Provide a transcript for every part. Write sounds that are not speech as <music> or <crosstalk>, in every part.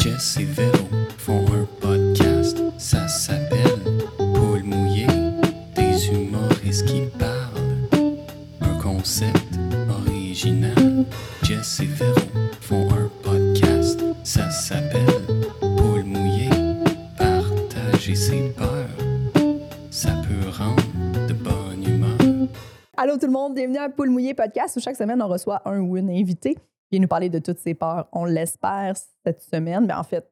Jess et Véro font un podcast, ça s'appelle Paul mouillé, des humoristes qui parlent. Un concept original. Jess et Véro font un podcast, ça s'appelle Paul mouillé, partager ses peurs, ça peut rendre de bonne humeur. Allô tout le monde, bienvenue à Poule Mouillé Podcast où chaque semaine on reçoit un ou une invité qui vient nous parler de toutes ses peurs. On l'espère cette semaine, mais en fait,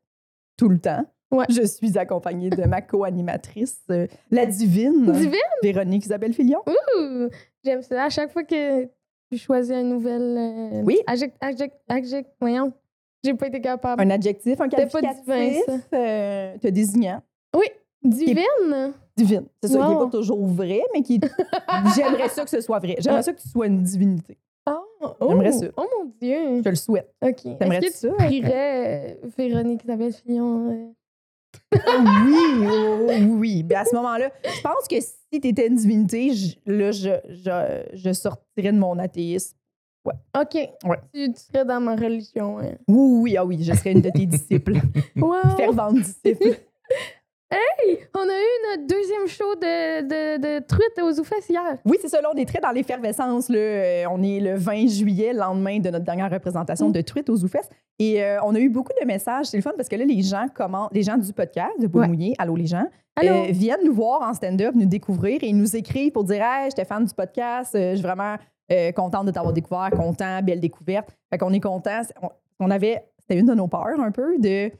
tout le temps. Ouais. Je suis accompagnée de ma co-animatrice, euh, la divine, Divine? Véronique Isabelle Filion. Ouh, J'aime ça. À chaque fois que tu choisis un nouvel. euh, Oui. Adject, adject, adject, voyons. J'ai pas été capable. Un adjectif, un C'était pas qualificatif, divin, euh, te désignant. Divine? Divine. C'est ça, qui n'est pas toujours vrai, mais qui. J'aimerais ça que ce soit vrai. J'aimerais ça que tu sois une divinité. Oh, J'aimerais ça. Oh mon Dieu. Je le souhaite. OK. Est-ce que ça? tu prierais euh, Véronique Isabelle Fillon? euh? oui, oh, oui, oui. Ben, à ce moment-là, je pense que si tu étais une divinité, je- là, je, je, je sortirais de mon athéisme. OK. Ouais. Tu, tu serais dans ma religion. hein. Oui, oui, ah oui, je serais une de tes <laughs> disciples. Wow. Fervente disciple. On a eu notre deuxième show de, de, de truite aux Oufesses hier. Oui, c'est ça, là, on est très dans l'effervescence. là. Euh, on est le 20 juillet, le lendemain de notre dernière représentation de Truite aux Oufesses. Et euh, on a eu beaucoup de messages. C'est le fun parce que là, les gens commencent, les gens du podcast de Boule Ouais. Mouillé, Allô les gens, euh, viennent nous voir en stand-up, nous découvrir et ils nous écrivent pour dire Hey, j'étais fan du podcast, euh, je suis vraiment contente de t'avoir découvert, content, belle découverte. Fait qu'on est content. On, on avait, c'était une de nos peurs un peu de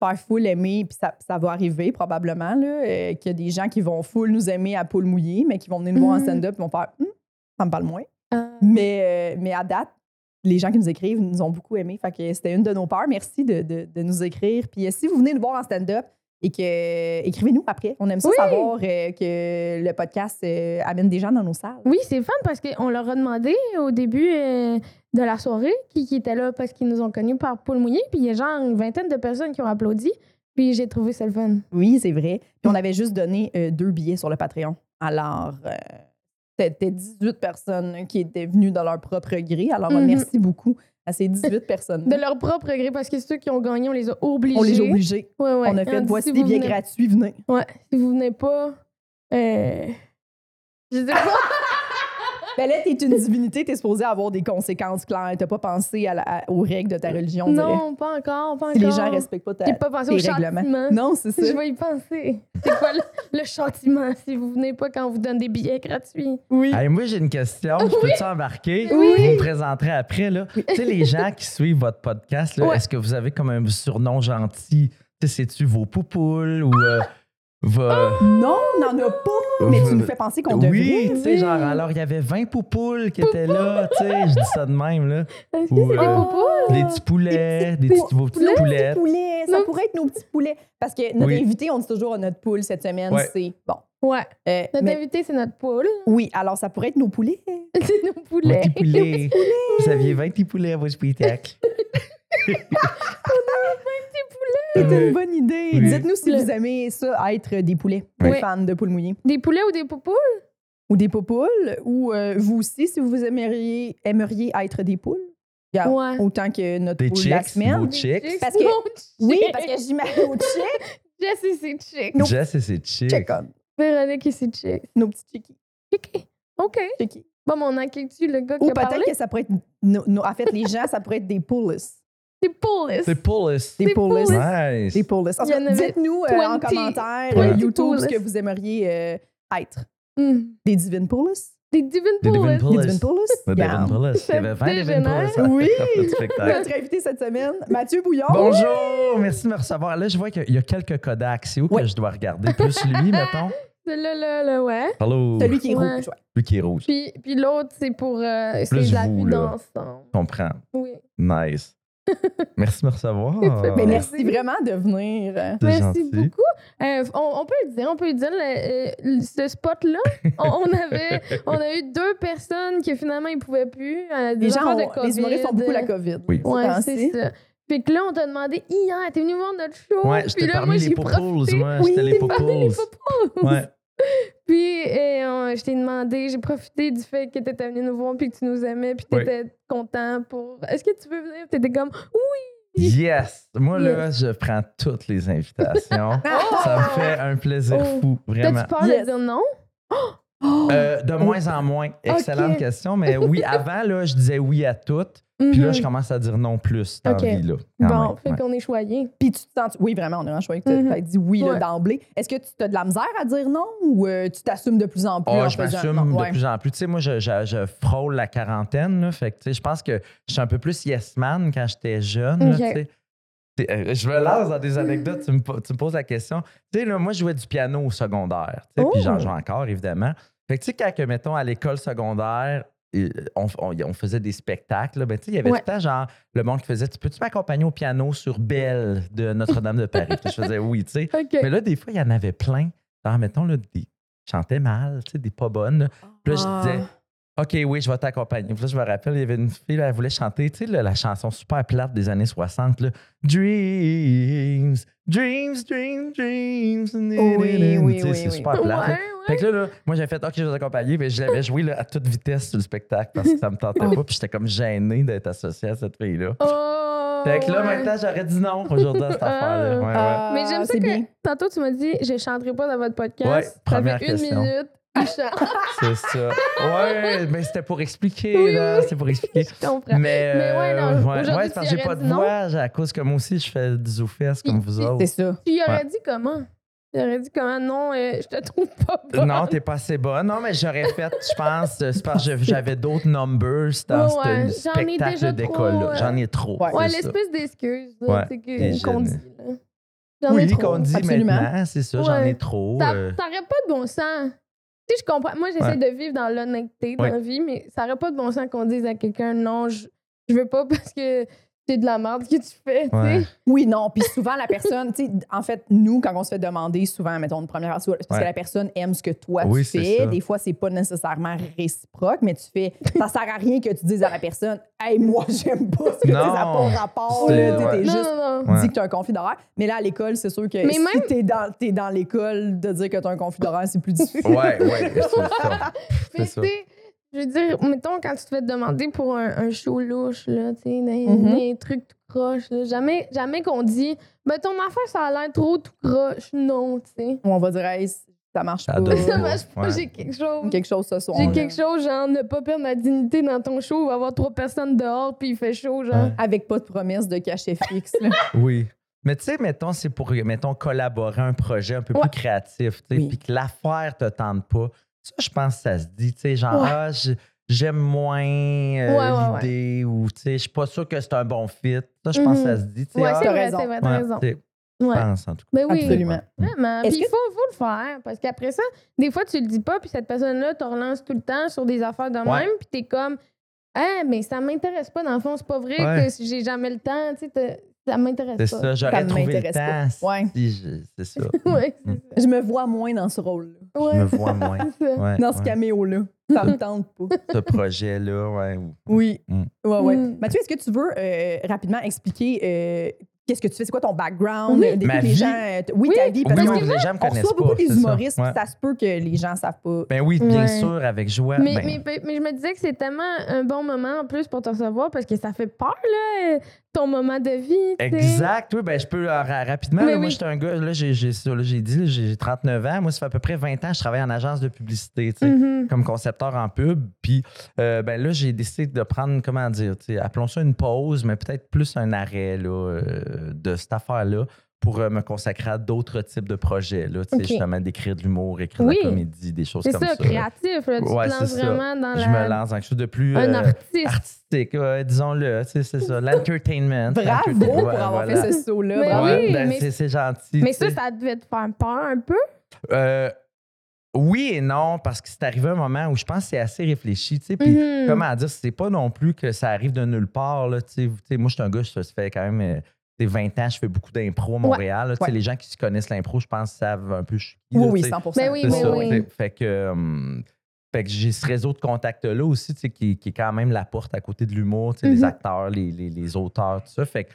faire full aimer, puis ça, ça va arriver probablement, là, euh, qu'il y a des gens qui vont full nous aimer à poule mouillée, mais qui vont venir nous voir en Mhm. stand-up et vont faire Hum, ça me parle moins. Ah. Mais, euh, mais à date, les gens qui nous écrivent nous ont beaucoup aimé. Fait que c'était une de nos peurs. Merci de, de- de nous écrire. Puis euh, si vous venez nous voir en stand-up et que écrivez-nous après. On aime ça Oui. savoir euh, que le podcast euh, amène des gens dans nos salles. Oui, c'est fun parce qu'on leur a demandé au début euh, de la soirée qui, qui était là parce qu'ils nous ont connus par Paul Mouillé. Puis il y a genre une vingtaine de personnes qui ont applaudi. Puis j'ai trouvé ça le fun. Oui, c'est vrai. Puis on avait juste donné deux billets sur le Patreon. Alors, c'était 18 personnes qui étaient venues de leur propre gré. Alors, Mhm. merci beaucoup à ces 18 personnes. De leur propre gré parce que ceux qui ont gagné, on les a obligés. on les a obligés. Ouais, ouais. On a fait voici si des billets gratuits, venez. Ouais, si vous venez pas. Euh... Je sais pas. <laughs> Ben là, t'es une divinité, t'es supposé avoir des conséquences claires. T'as pas pensé à la- à- aux règles de ta religion, non, pas encore, pas encore. Si les gens respectent pas ta, pas pensé tes au règlements. châtiment. Non, c'est ça. Je vais y penser. C'est quoi le, le châtiment si vous venez pas quand on vous donne des billets gratuits? Oui. Hey, moi, j'ai une question. Je peux-tu embarquer? Oui. Vous me présenterez après. Là. Tu sais, les gens qui suivent votre podcast, là, Ouais. est-ce que vous avez comme un surnom gentil? Tu sais, c'est-tu vos poupoules ou euh, Non, on n'en a pas. Mais tu nous fais penser qu'on oui, devrait. tu sais, genre, alors, il y avait 20 poupoules qui étaient là, tu sais, je dis ça de même, là. Est-ce que c'est des poupoules? Des petits poulets, des petits vos petites Nos petits poulettes. poulets, ça Nos pourrait être nos petits poulets. Parce que notre Oui. invité, on dit toujours à notre poule cette semaine, c'est bon. Ouais. Euh, Notre mais- invité, c'est notre poule. oui, alors ça pourrait être nos poulets. <laughs> c'est nos poulets. petits poulets. Vous aviez 20 petits poulets à vos spectacles. <laughs> C'est Ouais. une bonne idée. Oui. Dites-nous si Le- vous aimez ça, être des poulets, Oui. des fans de poules mouillées. Des poulets ou des poupoules? Ou des popoules, ou euh, vous aussi, si vous aimeriez, aimeriez être des poules? Regarde, Ouais. Autant que notre Des poule de la chicks, semaine. vos chicks. Parce que- Mon Oui, parce que j'imagine nos chicks, <laughs> Jess et ses chicks. Nos- Jess et ses chicks. check on, Véronique et ses chicks. nos petits chickies. OK. OK. chickies. Bon, mais on accueille-tu le gars Ou qui a parlé? peut-être que ça pourrait être. nos- nos- en fait, les gens, ça pourrait être des poules. Des poules. C'est poules. Des Des poules. poules. Nice. Des poules. En tout Il y en cas, avait Dites-nous euh, en 20 commentaire 20 euh, YouTube ce que vous aimeriez euh, être. Hmm. Des divines? Des divines Des divines poules. poules. Des divines poules? Le Regarde. Devin Poules. Il y avait 20 Devin dégénère. Poules. Oui. Notre invité cette semaine, Mathieu Bouillon. Bonjour, merci de me recevoir. Là, je vois qu'il y a quelques Kodak. C'est où Ouais. que je dois regarder? Plus lui, <laughs> mettons? Là, là, là, ouais. Allô? Celui qui est Ouais. rouge. ouais. Lui qui est rouge. Puis, puis l'autre, c'est pour. euh, c'est de la vie d'ensemble. Je comprends. Oui. Nice. <laughs> Merci de me recevoir. Mais <laughs> merci vraiment de venir. euh, Merci gentil. beaucoup. Euh, on, on peut le dire, on peut le dire, le- euh, ce spot-là, <laughs> on, on avait, on a eu deux personnes qui finalement ils pouvaient plus. euh, des Les gens, ont- de COVID. les humoristes ont beaucoup la COVID. Oui. Ouais, c'est ça. Fait que là, on t'a demandé hier, t'es venu voir notre show. Ouais, Puis j'étais là, parmi moi, les profité. Moi, Oui, j'étais les. Ouais. <laughs> Puis euh, je t'ai demandé, j'ai profité du fait que t'étais venu nous voir puis que tu nous aimais puis Oui. t'étais content pour. Est-ce que tu veux venir? T'étais comme oui. Yes! Moi, là, je prends toutes les invitations. <laughs> Ça me fait un plaisir Oh. fou, vraiment. T'as-tu peur Yes. de dire non? Euh, de moins en moins. Excellente question. Mais oui, <laughs> avant, là, je disais oui à toutes. Puis là, Mhm. je commence à dire non plus dans Ok. la vie, là. quand Bon, même. fait Ouais. qu'on est choyé. Puis tu te sens. Oui, vraiment, on a un choix que tu Mhm. as dit oui là, Ouais. d'emblée. Est-ce que tu as de la misère à dire non ou euh, tu t'assumes de plus en plus? Oh, en je m'assume de ouais. plus en plus. Tu sais, moi, je, je- je frôle la quarantaine. Là, fait que, tu sais, je pense que je suis un peu plus yes man quand j'étais jeune. là, tu sais. Euh, je me lance dans des anecdotes. tu, me, tu me poses la question. Tu sais, là, moi, je jouais du piano au secondaire. tu sais, Puis Oh. j'en joue encore, évidemment. Fait que, tu sais, quand, mettons, à l'école secondaire, euh, on, on- on faisait des spectacles. Ben, tu sais, il y avait Ouais. tout le temps, genre, le monde qui faisait Tu Peux-tu m'accompagner au piano sur Belle de Notre-Dame de Paris? Je faisais Oui, tu sais. Mais là, des fois, il y en avait plein. Genre, mettons, là, des chantais mal, tu sais, des pas bonnes. Puis là, Ah. je disais, OK, oui, je vais t'accompagner. Puis là, je me rappelle, il y avait une fille, là, elle voulait chanter, tu sais, la chanson super plate des années 60, là. Dreams, dreams, dreams, dreams. Oui, oui, oui, c'est oui. super. Ouais, Fait que là, là, moi, j'ai fait, OK, je vais t'accompagner. Puis je l'avais joué là, à toute vitesse sur le spectacle parce que ça me tentait pas. Puis j'étais comme gêné d'être associé à cette fille-là. Oh, Fait que là, ouais. maintenant, j'aurais dit non aujourd'hui à cette Ah. affaire-là. Ouais, ouais. Ah, Mais j'aime ça que bien. tantôt, tu m'as dit, je chanterai pas dans votre podcast. Ouais, ça fait une question. minute. <laughs> C'est ça. Ouais, mais c'était pour expliquer, Oui, là. oui. C'était pour expliquer. Je comprends. Mais, Mais ouais, non, euh, aujourd'hui, ouais, parce que j'ai pas de dit non. voix, à cause que moi aussi, je fais du zoufesse comme vous autres. C'est ça. Tu y aurais Ouais. dit comment? Tu aurais dit comment? Non, euh, je te trouve pas bonne. Non, t'es pas assez bonne. Non, mais j'aurais fait, je pense, euh, c'est parce que <laughs> j'avais d'autres numbers dans Ouais, ce j'en ai déjà spectacle d'école-là. ouais. J'en ai trop. Ouais. Ouais, l'espèce d'excuse là, Ouais, qu'on dit. Là. J'en ai Oui, trop. qu'on dit Absolument. maintenant, c'est ça, j'en Ouais. ai trop. Ça euh, aurait pas de bon sens. Tu sais, je comprends. Moi, j'essaie de vivre dans l'honnêteté dans Ouais. la vie, mais ça aurait pas de bon sens qu'on dise à quelqu'un non, je, je veux pas <laughs> parce que c'est de la merde que tu fais. tu Ouais. sais. Oui, non. Puis souvent, la personne, tu sais, en fait, nous, quand on se fait demander, souvent, mettons une première fois, c'est parce Ouais. que la personne aime ce que toi Oui, tu fais. ça. Des fois, c'est pas nécessairement réciproque, mais tu fais, ça sert à rien que tu dises à la personne, hey, moi, j'aime pas ce que tu ça n'a pas Non. rapport, là, tu sais, t'es ouais. Non, juste non, non. Dit que tu as un conflit d'horaire. Mais là, à l'école, c'est sûr que Mais si même- t'es dans, t'es dans l'école, de dire que tu as un conflit d'horaire, c'est plus <laughs> difficile. Ouais, ouais, c'est ça. <laughs> Mais tu je veux dire, mettons, quand tu te fais demander pour un, un show louche, là, tu sais, des, Mhm. des trucs tout croche, là, jamais, jamais qu'on dit, ben ton affaire, ça a l'air trop tout croche. Non, tu sais. Ou on va dire, hey, ça marche Ça pas. donne <laughs> Ça marche pas, Ouais. j'ai quelque chose. Quelque chose ce soir. J'ai quelque chose, genre, ne pas perdre ma dignité dans ton show, il va y avoir trois personnes dehors, puis il fait chaud, genre. Ouais. Avec pas de promesse de cachet fixe. là. <laughs> Oui. Mais tu sais, mettons, c'est pour, mettons, collaborer un projet un peu Ouais. plus créatif, tu sais, Oui. puis que l'affaire te tente pas. Ça, je pense que ça se dit, tu sais, genre, Ouais. ah, j'aime moins euh, Ouais, ouais, l'idée, ou tu sais, je suis pas sûr que c'est un bon fit. Ça, je pense que ça se dit, tu sais. Ouais, ah, c'est vrai, raison. c'est vrai, t'as raison. Ouais. Je pense, en tout cas. Ben oui. Absolument. Vraiment. Est-ce Puis il que- faut, faut le faire. Parce qu'après ça, des fois, tu le dis pas, puis cette personne-là te relance tout le temps sur des affaires de Ouais. même, puis t'es comme, ah, mais ça m'intéresse pas. Dans le fond, c'est pas vrai Ouais. que j'ai jamais le temps. Tu sais, ça m'intéresse pas. C'est ça, j'aurais ne trouvé le m'intéresse pas. temps. Ouais. si C'est ça. <laughs> ouais, Mm. Je me vois moins dans ce rôle-là. ça. Je Ouais, me vois moins. <laughs> Ouais, Dans ce ouais. caméo-là. Ça me tente pas. <laughs> Ce projet-là, ouais. ou- Oui. Mm. Ouais, ouais. Mm. Mathieu, est-ce que tu veux euh, rapidement expliquer euh, qu'est-ce que tu fais? C'est quoi ton background? Oui. Euh, des Ma fois, les vie? gens. oui, Oui. ta vie. Parce Oui, oui, les gens me on connaissent reçoit beaucoup des ça. humoristes, Ouais. ça se peut que les gens savent pas. Ben oui, bien Ouais. sûr, avec joie. Mais, ben, mais, mais je me disais que c'est tellement un bon moment en plus pour te recevoir parce que ça fait peur, là, ton moment de vie. Exact, oui, ben je peux euh, ra- rapidement. Là, Moi, oui. j'étais un gars, là, j'ai j'ai ça, là, j'ai dit, j'ai 39 ans. Moi, ça fait à peu près 20 ans que je travaille en agence de publicité, tu sais, Mhm. comme concepteur en pub. Puis euh, ben là, j'ai décidé de prendre, comment dire, tu sais, appelons ça une pause, mais peut-être plus un arrêt là, euh, de cette affaire-là pour euh, me consacrer à d'autres types de projets, là, tu sais, Ok. justement d'écrire de l'humour, écrire Oui. de la comédie, des choses C'est comme ça, ça. créatif. Là. Tu Ouais, te c'est lances ça. vraiment dans Je la... me lance dans quelque chose de plus un euh, artiste. artistique, ouais, disons-le, c'est ça, l'entertainment. Bravo pour ouais, avoir voilà. fait ce saut-là. Oui, ben, mais- c'est- c'est gentil. Mais ça, ça devait te faire peur un peu? Euh, oui et non, parce que c'est arrivé un moment où je pense que c'est assez réfléchi. tu sais, Puis, Mhm. comment dire, c'est pas non plus que ça arrive de nulle part. Là, tu sais. Moi, je suis un gars, ça se fait quand même euh, 20 ans, je fais beaucoup d'impro à Montréal. là, Ouais. Les gens qui se connaissent l'impro, je pense, savent un peu je suis qui, Oui, là, oui, tu sais. 100 Ben oui, mais ça, oui. Fait que, fait que j'ai ce réseau de contacts-là aussi, tu sais, qui, qui est quand même la porte à côté de l'humour, tu sais, les Mhm. acteurs, les, les- les auteurs, tout ça. Fait que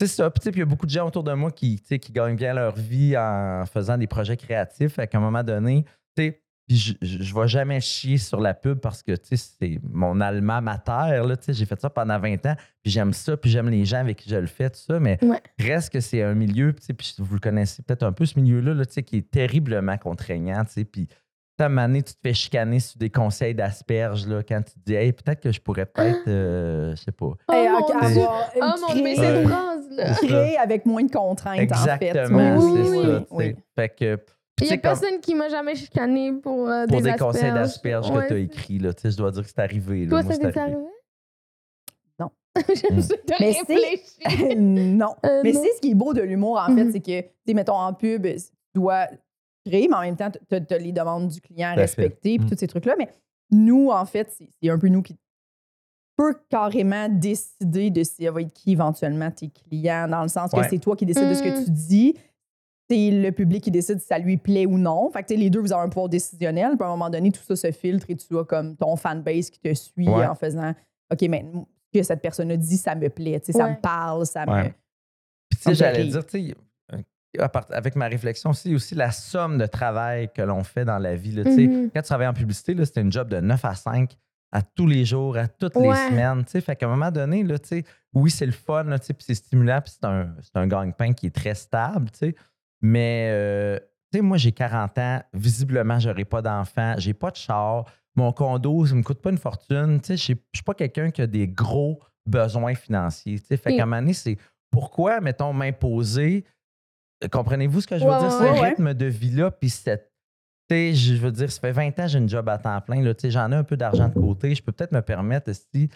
c'est ça. Puis, tu sais, puis il y a beaucoup de gens autour de moi qui, tu sais, qui gagnent bien leur vie en faisant des projets créatifs. Fait qu'à un moment donné, tu sais, Puis je, je, je vais jamais chier sur la pub parce que, tu sais, c'est mon alma mater, là, tu sais, j'ai fait ça pendant 20 ans, puis j'aime ça, puis j'aime les gens avec qui je le fais, tout ça, mais Ouais. reste que c'est un milieu, tu sais, puis vous le connaissez peut-être un peu, ce milieu-là, là, tu sais, qui est terriblement contraignant, tu sais, puis à un moment donné, tu te fais chicaner sur des conseils d'asperges, là, quand tu te dis, hey, peut-être que je pourrais peut-être, <gasps> euh, je sais pas. Oh Hey, mon Dieu. avoir- Oh mon créer- créer avec moins de contraintes, en fait. Exactement, Oui, c'est oui, ça, oui. Fait que, Il tu y a sais, comme- personne qui m'a jamais chicané pour, euh, pour des, des, conseils asperges. d'asperges Ouais. que tu as écrits, là, tu sais, je dois dire que c'est arrivé. là. Toi, Moi, ça c'est t'est arrivé? Non. <laughs> J'aime de Mais c'est- <laughs> non. Euh, Mais c'est ce qui est beau de l'humour, en fait, Mhm. c'est que, tu mettons, en pub, tu dois créer, mais en même temps, tu as, les demandes du client respecter, puis Mhm. tous ces trucs-là. Mais nous, en fait, c'est un peu nous qui peut carrément décider de si ça va être qui éventuellement tes clients, dans le sens que Ouais. c'est toi qui décides de ce que Mhm. tu dis. C'est le public qui décide si ça lui plaît ou non. Fait que tu sais, les deux, vous avez un pouvoir décisionnel. Puis à un moment donné, tout ça se filtre et tu as comme ton fanbase qui te suit Ouais. en faisant OK, mais ce que cette personne a dit, ça me plaît. Ça me parle, ça Ouais. me. Puis, tu sais, j'allais dire, tu sais, euh, avec ma réflexion aussi, aussi la somme de travail que l'on fait dans la vie. là. Mhm. Quand tu travailles en publicité, c'était une job de 9 à 5 à tous les jours, à toutes Ouais. les semaines. Fait qu'à un moment donné, là, oui, c'est le fun, puis c'est stimulant, puis c'est un, c'est un gagne-pain qui est très stable. Mais euh, tu sais, moi, j'ai 40 ans, visiblement, je n'aurai pas d'enfant, j'ai pas de char, mon condo, ça me coûte pas une fortune. tu sais, Je ne suis pas quelqu'un qui a des gros besoins financiers. tu sais. Fait qu'à un moment donné, c'est pourquoi, mettons, m'imposer? Comprenez-vous ce que je veux Ouais, dire? ouais, Ce ouais. rythme de vie-là, puis cette. tu sais, je veux dire, ça fait 20 ans que j'ai une job à temps plein. tu sais, J'en ai un peu d'argent de côté. Je peux peut-être me permettre, si.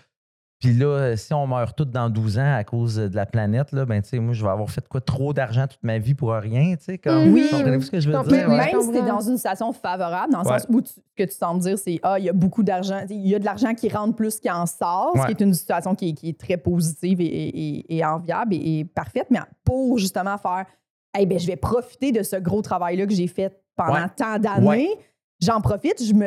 Puis là, si on meurt tous dans 12 ans à cause de la planète, là, ben, tu sais, moi, je vais avoir fait quoi? Trop d'argent toute ma vie pour rien, tu sais, comme. Oui. Comprenez-vous ce que je veux dire? Même si tu es dans une situation favorable, dans le Ouais. sens où tu- ce que tu sembles dire, c'est Ah, il y a beaucoup d'argent, il y a de l'argent qui rentre plus qu'il en sort, ce qui est une situation qui est, qui est très positive et, et- et enviable et, et parfaite, mais pour justement faire Hey, ben, je vais profiter de ce gros travail-là que j'ai fait pendant Ouais. tant d'années, Ouais. j'en profite, je me.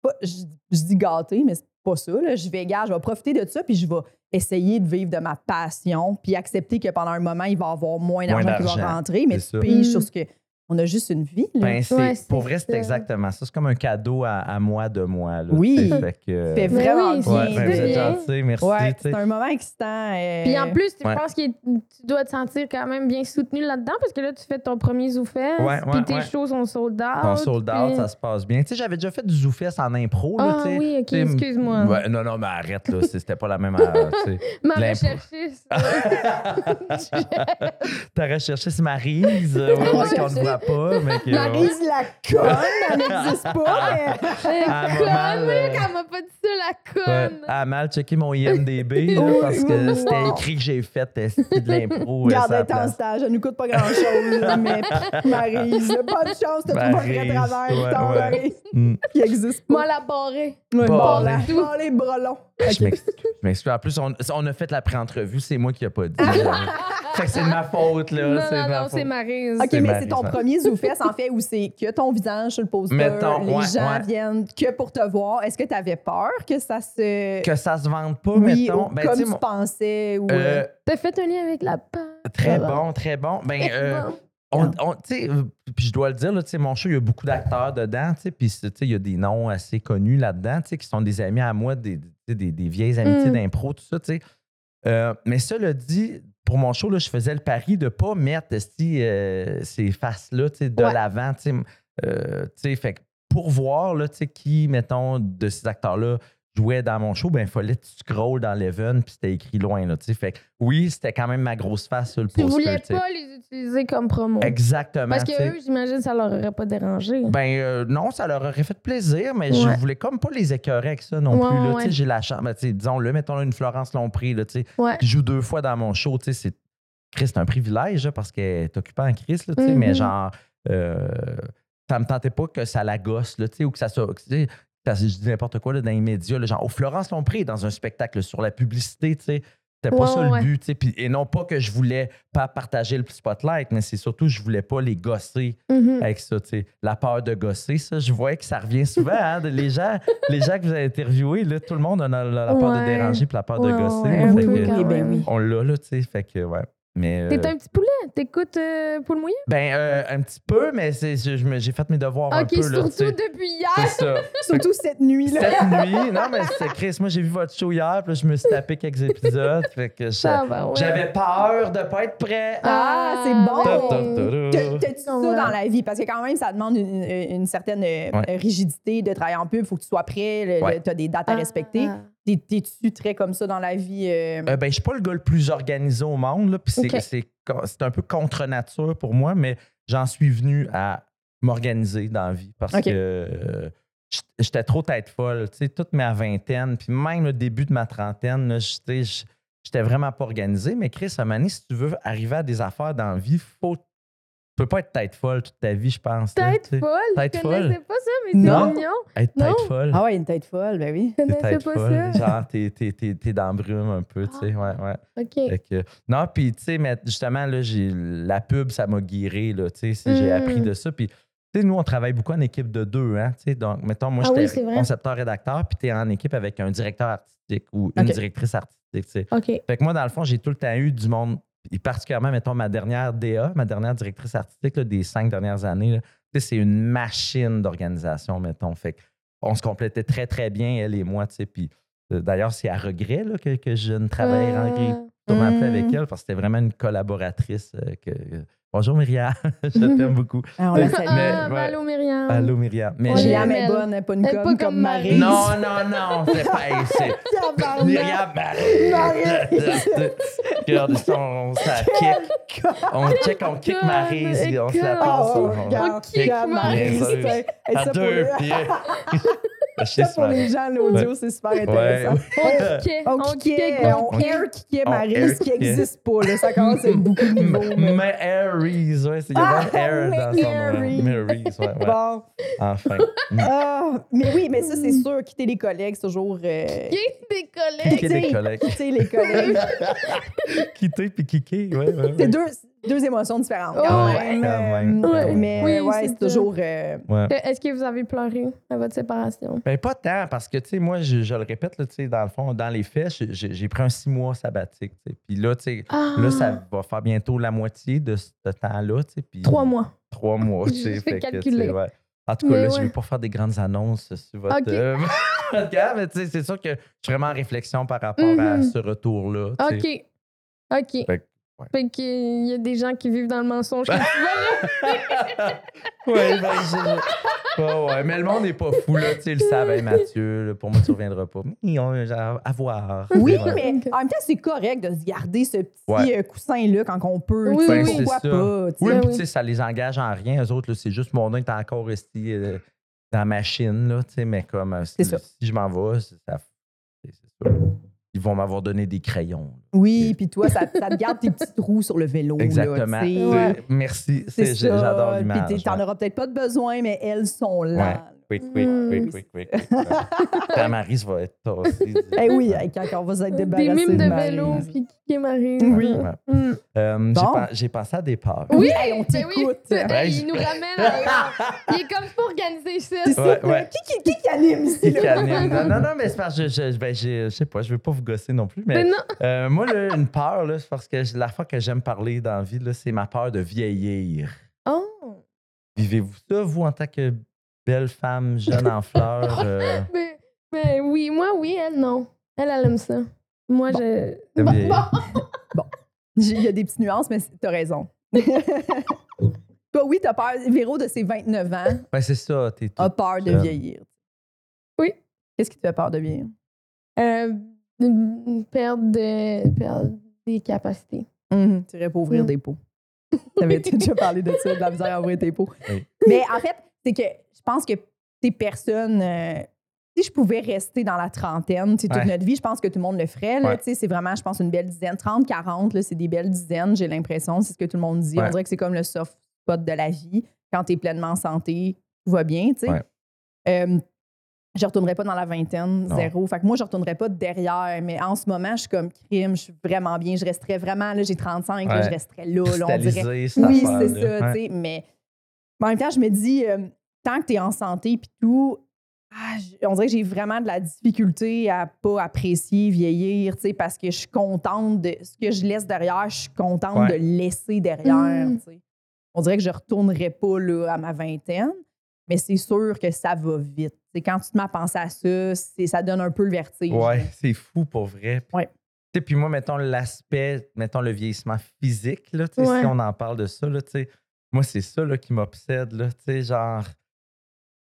pas- je, je dis gâter, mais c'est pas ça. Là. Je vais, gars, je vais profiter de ça, puis je vais essayer de vivre de ma passion, puis accepter que pendant un moment, il va y avoir moins d'argent qui va rentrer, mais tu piges Mm. sur ce que. On a juste une vie. Là. Ben, Ouais, pour vrai, c'est exactement ça. C'est comme un cadeau à, à moi de moi. Là, Oui. Fait que, fait Mais vraiment oui, bien. ouais, ben, bien. gentil, merci. Ouais, c'est un moment excitant. euh, Puis en plus, tu Ouais. penses que tu dois te sentir quand même bien soutenu là-dedans parce que là, tu fais ton premier zoufest, Ouais, puis ouais, tes ouais. shows sont sold out. Ton sold out, puis- ça se passe bien. Tu sais, j'avais déjà fait du zoufest en impro. Là, Ah tu sais. oui, ok, excuse-moi. ouais, non, non, mais arrête, là. C'était pas la même. euh. <laughs> Ma recherchiste. <laughs> <laughs> T'as recherché c'est Maryse, euh, qu'on ne voit pas. Mais que, Maryse la conne, elle n'existe pas. mais- Ah, conne, euh, elle m'a pas dit ça, la Ouais, conne. elle a mal checké mon IMDB là, parce que c'était écrit que j'ai fait euh, c'était de l'impro. Regarde, elle est en place. stage, elle nous coûte pas grand-chose. mais <laughs> Maryse, bonne chance, t'as trouvé un vrai travail. ouais, ton ouais. Maryse, Mm. qui existe Moi, pas. la barrée. Ouais, bon, les bras longs. Je m'excuse. je m'excuse. En plus, on, on a fait la pré-entrevue, c'est moi qui n'ai pas dit. là. <laughs> fait que c'est de ma faute, là. Non, de non, ma non, c'est Maryse. OK, mais c'est ton ouais. Premier ZooFest, en fait, où c'est que ton visage sur le poster, Mettons, les ouais, gens ouais. viennent que pour te voir. Est-ce que tu avais peur que ça se... Que ça se vende pas, oui, mettons? ou Ben, comme tu pensais, ou... euh, euh, T'as fait un lien avec la peur. très bon, très bon. Ben, euh, on, on- tu sais, euh, puis je dois le dire, là, tu sais, mon show, il y a beaucoup d'acteurs dedans, tu sais, puis tu sais, il y a des noms assez connus là-dedans, tu sais, qui sont des amis à moi, des, des, des vieilles amitiés Mm. d'impro, tout ça, tu sais. Euh, mais cela dit, pour mon show, là, je faisais le pari de ne pas mettre euh, ces faces-là, de Ouais. l'avant. Euh, fait pour voir, là, qui, mettons, de ces acteurs-là jouait dans mon show, ben, il fallait que tu scrolls dans l'Even, puis c'était écrit loin, là, tu sais. Fait que oui, c'était quand même ma grosse face sur le Tu poster, voulais tu sais. pas les utiliser comme promo. Exactement. Parce que eux, j'imagine, ça leur aurait pas dérangé. Ben euh, non, ça leur aurait fait plaisir, mais je Ouais. voulais comme pas les écœurer avec ça non Ouais, plus. là. ouais, Tu sais, ouais. J'ai la chance, ben, tu sais, disons-le, mettons une Florence Lompré, là, tu sais, Ouais. qui joue deux fois dans mon show, tu sais, c'est Chris, c'est un privilège là, parce qu'elle est occupée en Chris, là, tu sais, mais Mhm. genre, euh, ça me tentait pas que ça la gosse, là, tu sais, ou que ça soit. Je dis n'importe quoi là, dans les médias, là, genre, oh, Florence Lompré est dans un spectacle sur la publicité, tu sais. C'était pas Ouais, ça ouais. le but, tu sais. puis- Et non pas que je voulais pas partager le spotlight, mais c'est surtout je voulais pas les gosser Mhm. avec ça, tu sais. La peur de gosser, ça, je voyais que ça revient souvent. Hein, de- les, gens, <laughs> les gens que vous avez interviewés, là, tout le monde a la, la peur de déranger puis la peur de gosser. fait que Oui, ben oui. on l'a, là, tu sais. Fait que, ouais. Mais, T'es euh, un petit poulet? T'écoutes euh, Poule Mouillé? ben, euh, un petit peu, mais c'est, j'ai fait mes devoirs un Ok, peu. Là, surtout tu depuis hier. ça. <laughs> Surtout cette nuit-là. Cette nuit, non, mais c'est Chris. Moi, j'ai vu votre show hier, puis là, je me suis tapé quelques épisodes. Fait que va, ouais. j'avais peur de pas être prêt. Ah, c'est bon. T'as-tu ça Ouais. dans la vie? Parce que quand même, ça demande une, une certaine euh, Ouais. rigidité de travailler en pub. Il faut que tu sois prêt. le- T'as des dates à respecter. T'es- T'es-tu très comme ça dans la vie? euh? Euh, ben, je suis pas le gars le plus organisé au monde, puis c'est, un peu contre nature pour moi, mais j'en suis venu à m'organiser dans la vie parce que euh, j'étais trop tête folle, tu sais, toute ma vingtaine, puis même le début de ma trentaine, j'étais, vraiment pas organisé. Mais Chris, à un moment donné, si tu veux arriver à des affaires dans la vie, faut, peux pas être tête folle toute ta vie, je pense. là, Tête tu sais. folle? Tête je folle. connaissais pas ça, mais c'est Non. mignon. Être Non? tête folle. Ah ouais, une tête folle, ben oui. Je connaissais pas folle. ça. Genre, t'es, t'es, t'es, t'es dans brume un peu, tu sais. Ouais, ouais. OK. Fait que- non, puis tu sais, mais justement, là, j'ai, la pub, ça m'a guéri, là, tu sais, j'ai Mm. appris de ça. Puis, tu sais, nous, on travaille beaucoup en équipe de deux, hein, tu sais. Donc, mettons, moi, Ah j'étais concepteur-rédacteur, puis t'es en équipe avec un directeur artistique ou une directrice artistique, tu sais. OK. Fait que moi, dans le fond, j'ai tout le temps eu du monde, et particulièrement, mettons, ma dernière DA, ma dernière directrice artistique là, des cinq dernières années, c'est une machine d'organisation, mettons. Fait on se complétait très, très bien, elle et moi, tu sais. Puis euh, d'ailleurs, c'est à regret là, que, que je ne travaille Euh, sûrement plus Mm. avec elle parce que c'était vraiment une collaboratrice. euh, que... Bonjour Myriam, <laughs> je t'aime beaucoup. Ah, on la Mais- salue. mais- Ah, ouais. allô, Myriam. Allô Myriam. Mais Myriam est elle. bonne, elle pas une Elle conne comme comme. Marie. Non, non, non, c'est pas. <laughs> Tabarnak. Myriam, Marie. Regarde, on, ça kick. On check, on kick Maryse, on se la Oh, passe. on- regarde, On kick. Hey, À deux pieds. <laughs> Ça pour les gens, l'audio, c'est super Ouais, intéressant. On kickait. On On kickait, kickait. on air kickait qui n'existe pas. Là. Ça commence à être beaucoup de niveaux. <laughs> mais- Aries, ouais, c'est- il y a Ah, pas air dans son nom. Mary. Mary, ouais, ouais. Bon. Enfin. Ah, mais oui, mais ça, c'est sûr, quitter les collègues, c'est toujours. euh, Kick des collègues. Quitter- collègues. Quitter les collègues. <laughs> Quitter puis kicker, ouais, ouais. c'est ouais. deux, deux émotions différentes. Oh, quand ouais, même. quand même, quand même. Mais Oui, ouais, c'est toujours. euh, Ouais. Est-ce que vous avez pleuré à votre séparation? Ben, pas tant, parce que, tu sais, moi, je, je le répète, là, tu sais, dans le fond, dans les faits, j'ai- pris un six mois sabbatique, tu sais. Puis là, tu sais, Ah, là, ça va faire bientôt la moitié de ce temps-là, tu sais. puis- Trois mois. Trois mois, tu <laughs> sais. J'ai fait que, tu calculé. sais, ouais. En tout cas, Mais là, je ne vais pas faire des grandes annonces sur votre Ok. euh, <laughs> podcast, mais tu sais, c'est sûr que je suis vraiment en réflexion par rapport à Mhm. ce retour-là. tu sais. OK. OK. Fait que, ouais. Fait qu'il y a des gens qui vivent dans le mensonge. tu <laughs> ouais, ben, je- ouais, mais le monde n'est pas fou, là. Tu sais, le savent, Hey, Mathieu, là, pour moi, tu ne reviendras pas. Mais on à, à voir. Oui, Ouais. mais Ok. en même temps, c'est correct de se garder ce petit Ouais. euh, coussin-là quand on peut. Oui, sais, oui, c'est pourquoi ça. pas? Oui, puis oui. tu sais, ça les engage en rien. Eux autres, là, c'est juste mon nom est encore resté euh, dans la machine, là, tu sais, mais comme euh, si, C'est ça. si je m'en vais, c'est ça, c'est ça. Ils vont m'avoir donné des crayons. Oui, puis toi, ça, ça te garde tes petits trous sur le vélo. Exactement. Ouais. Merci. J'adore Puis l'image. t'es- t'en ouais. auras peut-être pas de besoin, mais elles sont là. Quick, quick, quick, quick, quick, quick. <laughs> Ta Maryse va être tassée. Eh oui, quand on va s'être Des débarrassé mimes de vélo, puis kicker Marie. Oui. Ouais. Mm. Euh, j'ai Bon. pen- J'ai pensé à des parcs. Oui, hey, on Ben t'écoute. oui. Ouais, Hey, je- il nous ramène. alors. Il est comme pas organisé ça. Ouais, ouais. Qui, qui, qui, qui anime ici? Qui anime. Non, non, non, mais c'est parce que je, je, ben, j'ai- je sais pas, je veux pas vous gosser non plus, mais Mais non. euh, moi, là, une peur, là, c'est parce que la fois que j'aime parler dans la vie, là, c'est ma peur de vieillir. Oh. Vivez-vous ça, vous, en tant que belle femme jeune en fleurs? <laughs> euh, Mais, mais oui, moi, oui, elle, non. Elle, elle aime ça. Moi, je. Bon, <laughs> Il y a des petites nuances, mais t'as raison. <laughs> Toi, oui, t'as peur. Véro, de ses 29 ans, Ben, c'est ça, t'es tout. a peur de vieillir. Oui. Qu'est-ce qui te fait peur de vieillir? Euh, une perte de perdre des capacités. Mhm, Tu irais pas ouvrir Mm. des pots. T'avais déjà parlé de ça, de la misère à ouvrir tes pots? Oui. Mais en fait, c'est que je pense que ces personnes. euh, si je pouvais rester dans la trentaine, tu sais, toute Ouais. notre vie, je pense que tout le monde le ferait. là, Ouais. tu sais, C'est vraiment, je pense, une belle dizaine. 30, 40, là, c'est des belles dizaines, j'ai l'impression. C'est ce que tout le monde dit. On dirait que c'est comme le soft spot de la vie. Quand tu es pleinement en santé, tout va bien. tu sais. Euh, je retournerai pas dans la vingtaine, Non. zéro. Fait que moi, je retournerai pas derrière. Mais en ce moment, je suis comme crime, je suis vraiment bien. Je resterais vraiment, là, j'ai 35, là, je resterais là, là, on dirait. Oui, c'est ça, tu sais. Mais, mais en même temps, je me dis, euh, tant que tu es en santé puis tout, ah, on dirait que j'ai vraiment de la difficulté à pas apprécier vieillir, tu sais, parce que je suis contente de ce que je laisse derrière, je suis contente Ouais. de le laisser derrière, Mm. tu sais. On dirait que je retournerai pas là, à ma vingtaine, mais c'est sûr que ça va vite. C'est quand tu te mets à penser à ça, c'est- ça donne un peu le vertige. Ouais, c'est fou pour vrai. Puis, Ouais. tu sais, puis moi, mettons l'aspect, mettons le vieillissement physique, là, tu sais, Ouais. si on en parle de ça, là, tu sais, moi, c'est ça là, qui m'obsède. là, tu sais, Genre,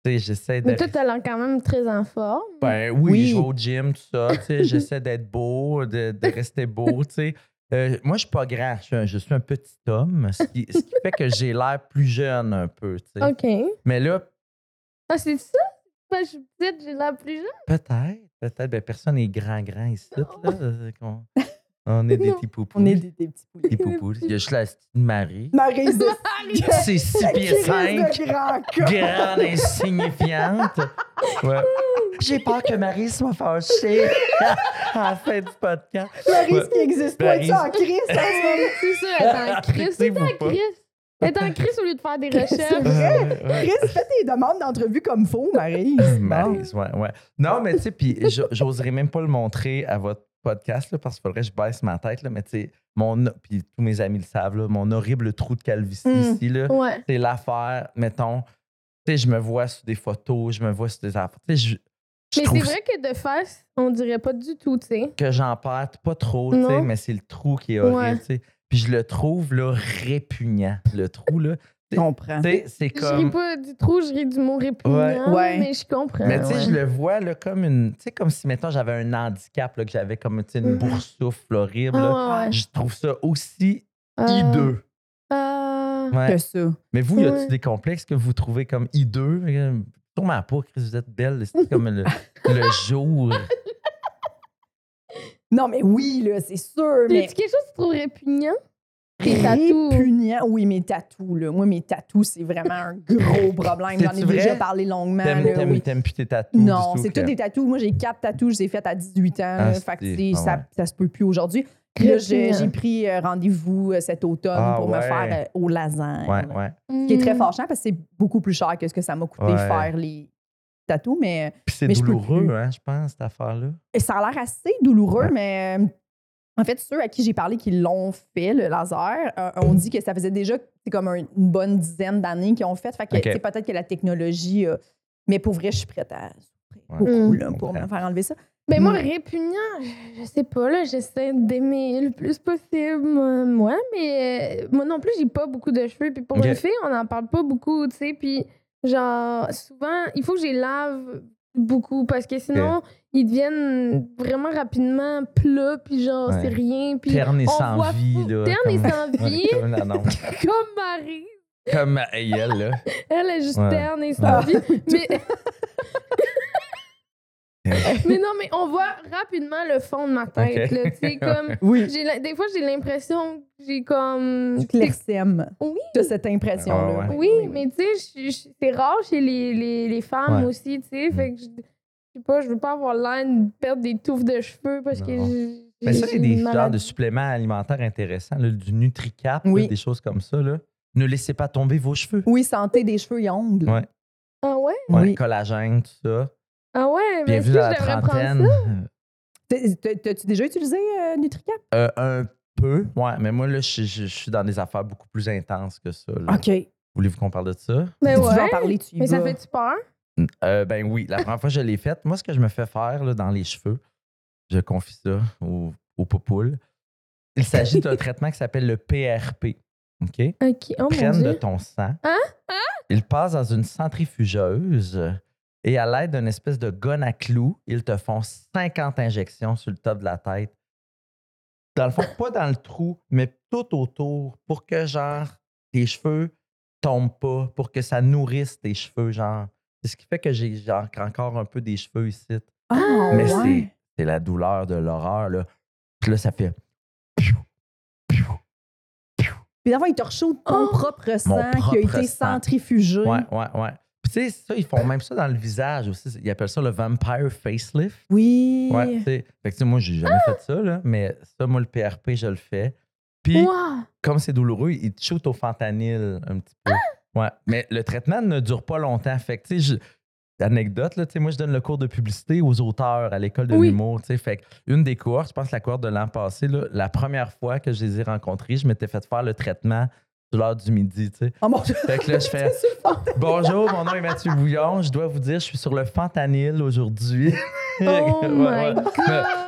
tu sais, j'essaie Mais de. toi, t'as l'air quand même très en forme. Ben oui, Oui. je vais au gym, tout ça. tu sais, <laughs> J'essaie d'être beau, de, de rester beau. tu sais. Euh, moi, je suis pas grand. Je suis un, je suis un petit homme, ce qui, ce qui fait que j'ai l'air plus jeune un peu. tu sais. OK. Mais là, Ah, c'est ça? Ben, je suis petite, j'ai l'air plus jeune. peut-être, peut-être, ben, personne n'est grand, grand ici. Là, on est des petits poupous. On est des, des petits poulets. Des poupous. Il y a juste la petite Marie. Maryse de C'est 6 Qui pieds risque 5, de grand cas. grande, insignifiante. Ouais. J'ai peur que Marie soit fâchée à la fin du podcast. Maryse Ouais. qui existe pas, tu en crise en ce moment? <laughs> C'est ça, elle <laughs> est en crise. C'est en crise. Elle est en crise au lieu de faire des C'est recherches. vrai. Ouais, ouais. Chris, fais tes demandes d'entrevue comme faux, Maryse. <laughs> Maryse, ouais, ouais. Non, mais tu sais, puis j'oserais même pas le montrer à votre podcast, là, parce qu'il faudrait que je baisse ma tête, là, mais tu sais, mon, puis tous mes amis le savent, là, mon horrible trou de calvitie Mm. ici, là, Ouais. c'est l'affaire, mettons, tu sais, je me vois sur des photos, je me vois sur des affaires, tu sais, je, je Mais c'est vrai que de face, on dirait pas du tout, tu sais. que j'en perds pas trop, tu sais, mais c'est le trou qui est horrible, Ouais. tu sais. Puis je le trouve, là, répugnant, le trou, là. Je comprends. C'est Je ris comme... pas du trou, je ris du mot répugnant, Ouais. Ouais. mais je comprends. Mais tu sais, ouais. je le vois là, comme une. Tu sais, comme si, mettons, j'avais un handicap, là, que j'avais comme une Mhm. boursoufle horrible. Ah, ouais. Je trouve ça aussi Euh, hideux. euh, Ouais. Que ça. Mais vous, y a-tu ouais. des complexes que vous trouvez comme hideux? Euh, Sûrement pas, Chris, vous êtes belle. C'est comme le, le <laughs> jour. Non, mais oui, là, c'est sûr. Mais Y'a-tu quelque chose que tu trouves répugnant? Tes tatous. répugnant. Oui, mes tatous, là. Moi, mes tatous, c'est vraiment un gros <laughs> problème. J'en ai déjà vrai? parlé longuement. T'aimes, là, t'aimes, oui. t'aimes plus tes tatous? Non, c'est tous des tatous. Moi, j'ai quatre tatous, je les ai faits à 18 ans. Ah, fait que ah ça, ouais. ça se peut plus aujourd'hui. Là, j'ai pris euh, rendez-vous euh, cet automne Ah, pour me faire euh, au laser. Ouais, ouais. Ce qui est très fâchant parce que c'est beaucoup plus cher que ce que ça m'a coûté Ouais. faire les tatous. Mais Puis c'est Mais je douloureux, plus. hein, je pense, cette affaire-là. Et ça a l'air assez douloureux, Ouais. mais en fait, ceux à qui j'ai parlé qui l'ont fait, le laser, euh, ont dit que ça faisait déjà c'est comme un- une bonne dizaine d'années qu'ils ont fait. Fait que Ok. tu sais, peut-être que la technologie. euh, mais pour vrai, je suis prête à souffrir Ouais. beaucoup Mm. là, pour me faire enlever ça. Ben moi, Mm. répugnant, je sais pas, là, j'essaie d'aimer le plus possible, moi, moi, mais euh, moi non plus, j'ai pas beaucoup de cheveux. Puis pour Ok. une fille, on n'en parle pas beaucoup, tu sais. Puis genre, souvent, il faut que je les lave beaucoup parce que sinon, ils deviennent vraiment rapidement plats, puis genre, Ouais. c'est rien. Puis Terne et on sans voit vie, fou- là. Terne et comme- sans <laughs> Ouais, vie, <laughs> comme Marie. comme hey, elle, là. <laughs> Elle est juste Ouais. terne et sans vie. Mais... mais non, mais on voit rapidement le fond de ma tête, Ok. là, tu sais, comme... Oui. Des fois, j'ai l'impression que j'ai comme. Tu clairsèmes. Oui. Tu as cette impression-là. Ah ouais. Oui, mais tu sais, c'est rare chez les, les, les femmes Ouais. aussi, tu sais. Fait que je sais pas, je veux pas avoir l'air de perdre des touffes de cheveux parce que. J'ai- Mais ça, c'est des genres de suppléments alimentaires intéressants, là, du NutriCap, là, Oui. des choses comme ça. Là. Ne laissez pas tomber vos cheveux. Oui, santé des cheveux et ongles. Ouais. Ah ouais? Ouais, Oui. Collagène, tout ça. Ah ouais, mais est-ce que je devrais prendre trentaine. ça? T'as- t'as- T'as-tu déjà utilisé euh, NutriCap? Euh, un peu, ouais. Mais moi, là, je, je- je suis dans des affaires beaucoup plus intenses que ça. là. OK. Voulez-vous qu'on parle de ça? Ben Si tu veux en ouais. parler, tu y Mais ça fait-tu peur? Euh, ben oui, la première fois que je l'ai faite, moi, ce que je me fais faire là, dans les cheveux, je confie ça aux, aux poupoules. Il s'agit d'un <laughs> traitement qui s'appelle le PRP. OK? Ok. Oh mon prennent de ton sang. Hein? Ils passent dans une centrifugeuse et à l'aide d'une espèce de gonne à clous, ils te font 50 injections sur le top de la tête. Dans le fond, pas dans le trou, mais tout autour pour que, genre, tes cheveux tombent pas, pour que ça nourrisse tes cheveux, genre. C'est ce qui fait que j'ai encore un peu des cheveux ici. Ah, Mais ouais. c'est- la douleur de l'horreur, là. Puis là, ça fait. Puis d'abord, ils te rechauffent ton Oh! propre sang qui a été sang. centrifugé. Ouais, ouais, ouais. Puis tu sais, ça, ils font même ça dans le visage aussi. Ils appellent ça le vampire facelift. Oui. Ouais, tu sais. Fait que tu sais, moi, j'ai jamais fait ça, là, mais ça, moi, le PRP, je le fais. Puis, Wow. comme c'est douloureux, ils te shootent au fentanyl un petit peu. Ouais. Mais le traitement ne dure pas longtemps. Fait que, tu sais, je- anecdote, là, tu sais, moi, je donne le cours de publicité aux auteurs à l'école de Oui. l'humour. tu sais. Fait une des cohortes, je pense la cohorte de l'an passé, là, la première fois que je les ai rencontrés, je m'étais fait faire le traitement l'heure du midi. tu sais. Oh mon Dieu. Fait que là, je <laughs> fais Bonjour, mon nom est Mathieu Bouillon. Je dois vous dire, je suis sur le fentanyl aujourd'hui. Oh <laughs> Ouais, my ouais. God!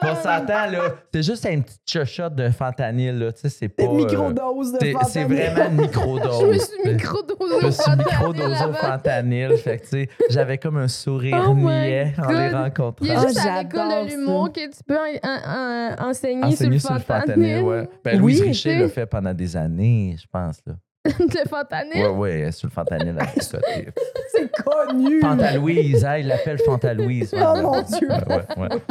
Mais on s'entend, là, c'est juste un petit chuchote de fentanyl, là. Tu sais, c'est pas. Une euh, microdose de c'est- c'est fentanyl. vraiment une microdose. <laughs> Je me suis microdosé Je me au suis fentanyl microdosé au avant. fentanyl. Fait que, tu sais, j'avais comme un sourire Oh niais en les rencontrant. Il y a Ah, juste à l'école de l'humour que tu peux en- en- en- enseigner, Enseigné sur le fentanyl. ouais. Ben, Louise Oui, Richer tu sais. l'a fait pendant des années, je pense. <laughs> Le fentanyl? Elle est sur le fentanyl à côté. <laughs> C'est connu. Fantalouise, hein, il l'appelle Fantalouise. Oh mon Dieu. Ouais, ouais, ouais.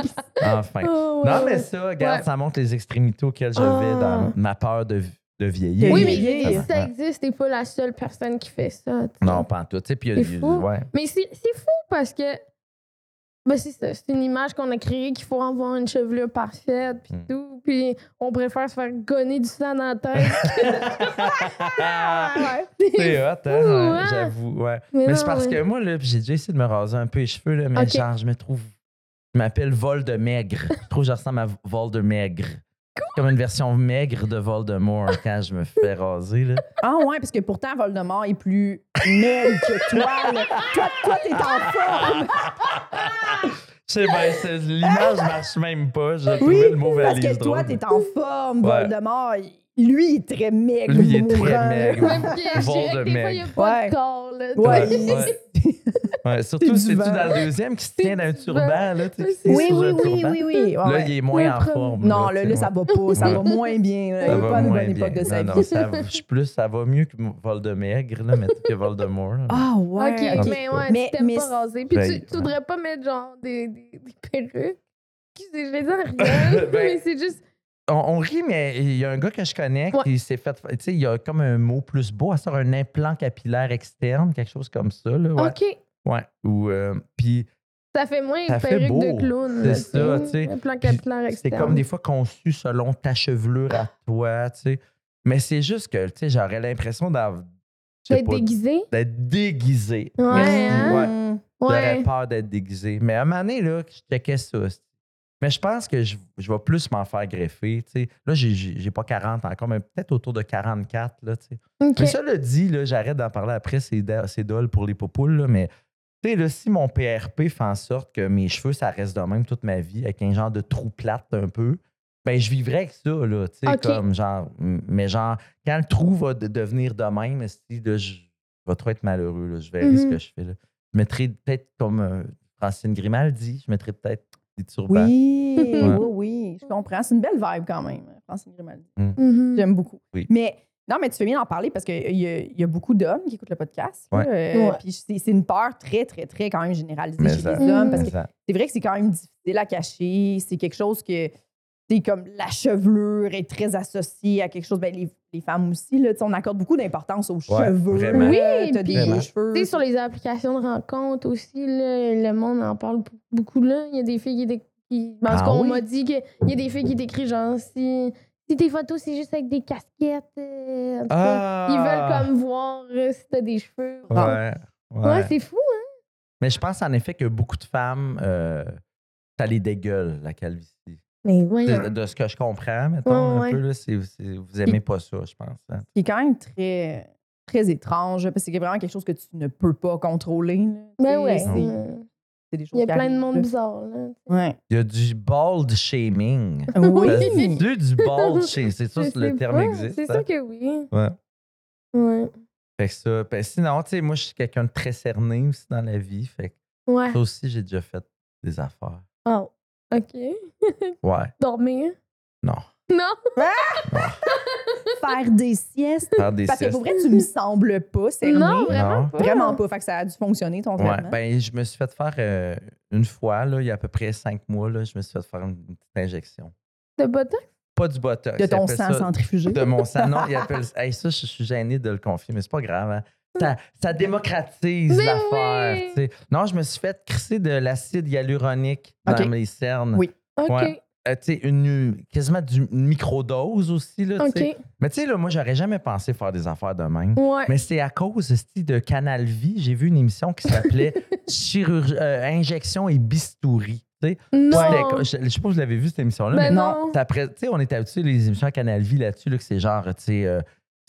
Enfin. Oh, ouais, Non, mais ça, regarde, Ouais. ça montre les extrémités auxquelles je Ah. vais dans ma peur de, de vieillir. Oui, Oui, mais oui, si oui. ça existe, t'es pas la seule personne qui fait ça. Non, pas en tout. Tu sais, puis il y a- C'est fou. ouais. Mais c'est c'est fou parce que. Ben c'est une image qu'on a créée qu'il faut avoir une chevelure parfaite puis Mm. tout. Puis on préfère se faire gonner du sang dans la tête. <laughs> Ouais. C'est hot, hein? ouais, hein? J'avoue, ouais. Mais c'est parce ouais. que moi, là, j'ai déjà essayé de me raser un peu les cheveux, là, mais genre, je me trouve. Je m'appelle Vol de Maigre. <laughs> Je trouve que je ressemble à Vol de Maigre. Comme une version maigre de Voldemort <laughs> quand je me fais raser. Là. Ah ouais, parce que pourtant, Voldemort est plus maigre que toi. là. Toi, toi, t'es en forme. Sais bien, c'est- l'image marche même pas. J'ai Oui, trouvé le mot parce valise que toi, t'es en forme. Ouais. Voldemort, lui, il est très maigre. Lui, il est très maigre. Même que je dirais que des fois, il n'y a maigre. pas Ouais. de corps. Là, Ouais. Ouais. Surtout, c'est-tu dans le deuxième qui se tient d'un du turban, là, tu sais, Oui, Oui, oui, un oui, turban. oui, oui. Là, ouais. il est moins en forme. Non, là, là, ça va pas. Ça va <laughs> moins bien. là. Ça Il est va pas une moins bonne époque bien. de sa non, vie. non, ça va- je suis plus, ça va mieux que Vol de Maigre, là, mais que Voldemort. là. Ah ouais. ok, ok. mais ouais, Mais- tu t'aimes mais pas raser. Puis Ben, tu, tu voudrais pas mettre genre des, des, des perruques? Excusez, je vais dire rien. <laughs> Ben, mais c'est juste. On, on rit, mais il y a un gars que je connais Ouais. qui s'est fait. Tu sais, il y a comme un mot plus beau, à sort un implant capillaire externe, quelque chose comme ça. Là, ouais. Ok. Ouais. Ou, euh, puis Ça fait moins Ça fait perruque beau. de clown. C'est ça, tu sais. Puis capillaire c'est externe. comme des fois conçu selon ta chevelure à toi, tu sais. Mais c'est juste que, tu sais, j'aurais l'impression d'avoir. D'être déguisé? D'être déguisé. Hein? Ouais. J'aurais Ouais. peur d'être déguisé. Mais à un moment donné, là, je checkais ça. Mais je pense que je, je vais plus m'en faire greffer. tu sais. Là, j'ai- pas 40 encore, mais peut-être autour de 44. Là, tu sais. Ok. Mais ça le dit, j'arrête d'en parler après, c'est dole pour les popoules. là, mais là, si mon PRP fait en sorte que mes cheveux, ça reste de même toute ma vie, avec un genre de trou plate un peu, ben je vivrais avec ça, là, comme genre, mais genre, quand le trou va de- devenir de même, si, là, je vais trop être malheureux, là, je verrai ce Mhm. que je fais, là. Je mettrais peut-être comme euh, Francine Grimaldi, je mettrais peut-être des turbans. Oui, Ouais. oui, oui, je comprends. C'est une belle vibe quand même, Francine Grimaldi. Mhm. J'aime beaucoup. Oui. Mais non, mais tu fais bien d'en parler parce qu'il y, a- il y a beaucoup d'hommes qui écoutent le podcast. Ouais. euh, Ouais. Puis c'est c'est une peur très, très, très quand même généralisée Mais chez ça- les hommes parce que c'est vrai que c'est quand même difficile à cacher. C'est quelque chose que, c'est comme la chevelure est très associée à quelque chose. Ben, les, les femmes aussi, là, on accorde beaucoup d'importance aux Ouais, cheveux. vraiment. Oui, t'as des cheveux. Tu sais, sur les applications de rencontres aussi, là, le monde en parle beaucoup. Là. Il y a des filles qui. dé- qui parce Ah qu'on oui? m'a dit qu'il y a des filles qui décrivent genre si, si tes photos c'est juste avec des casquettes. euh, en tout cas, Ah! Ils veulent comme voir euh, si t'as des cheveux. Ouais. Ouais, ouais. c'est fou, hein? Mais je pense en effet que beaucoup de femmes, euh, ça les dégueule, la calvitie. Mais voyons. De, de ce que je comprends, mettons, Ouais, un peu, là, c'est- c'est- vous aimez pas ça, je pense. hein. qui est quand même très, très étrange parce que c'est vraiment quelque chose que tu ne peux pas contrôler. Ben c'est- c'est des choses Il y a plein de monde là. bizarre, là. Ouais. Il y a du bald shaming. Oui. Dit du bald <laughs> shaming? C'est sûr que le terme pas, existe. C'est hein? sûr que oui. Ouais. Ouais. Fait que ça. ben, sinon, tu sais, moi, je suis quelqu'un de très cerné aussi dans la vie. Fait que Ouais. ça aussi, j'ai déjà fait des affaires. Oh. OK. <laughs> Ouais. Dormir? Non. Non? Faire des siestes? Faire des Parce que siestes. pour vrai, tu me sembles pas cerné. Non, vraiment Non. pas. Vraiment pas. Fait que ça a dû fonctionner, ton Ouais, traitement. ben, je me suis fait faire euh, une fois, là, il y a à peu près cinq mois, là, je me suis fait faire une petite injection. De botox? Pas du botox. de ton sang ça- centrifugé. De mon sang. Non, <laughs> il appelle hey, ça, je suis gêné de le confier, mais c'est pas grave. hein. Ça, ça démocratise l'affaire. oui! tu sais. Non, je me suis fait crisser de l'acide hyaluronique dans mes cernes. Oui. OK. Ouais. euh, tu sais, une, quasiment du, une microdose aussi. Là, tu sais. OK. Mais tu sais, là, moi, j'aurais jamais pensé faire des affaires de même. Ouais. Mais c'est à cause de Canal Vie, j'ai vu une émission qui s'appelait <laughs> Chirurgie, euh, Injection et Bistouri. non. Je, je sais pas si vous l'avez vu cette émission-là, Ben mais non. après, tu sais, on est habitué les émissions à Canal Vie là-dessus, là, que c'est genre, tu sais, euh,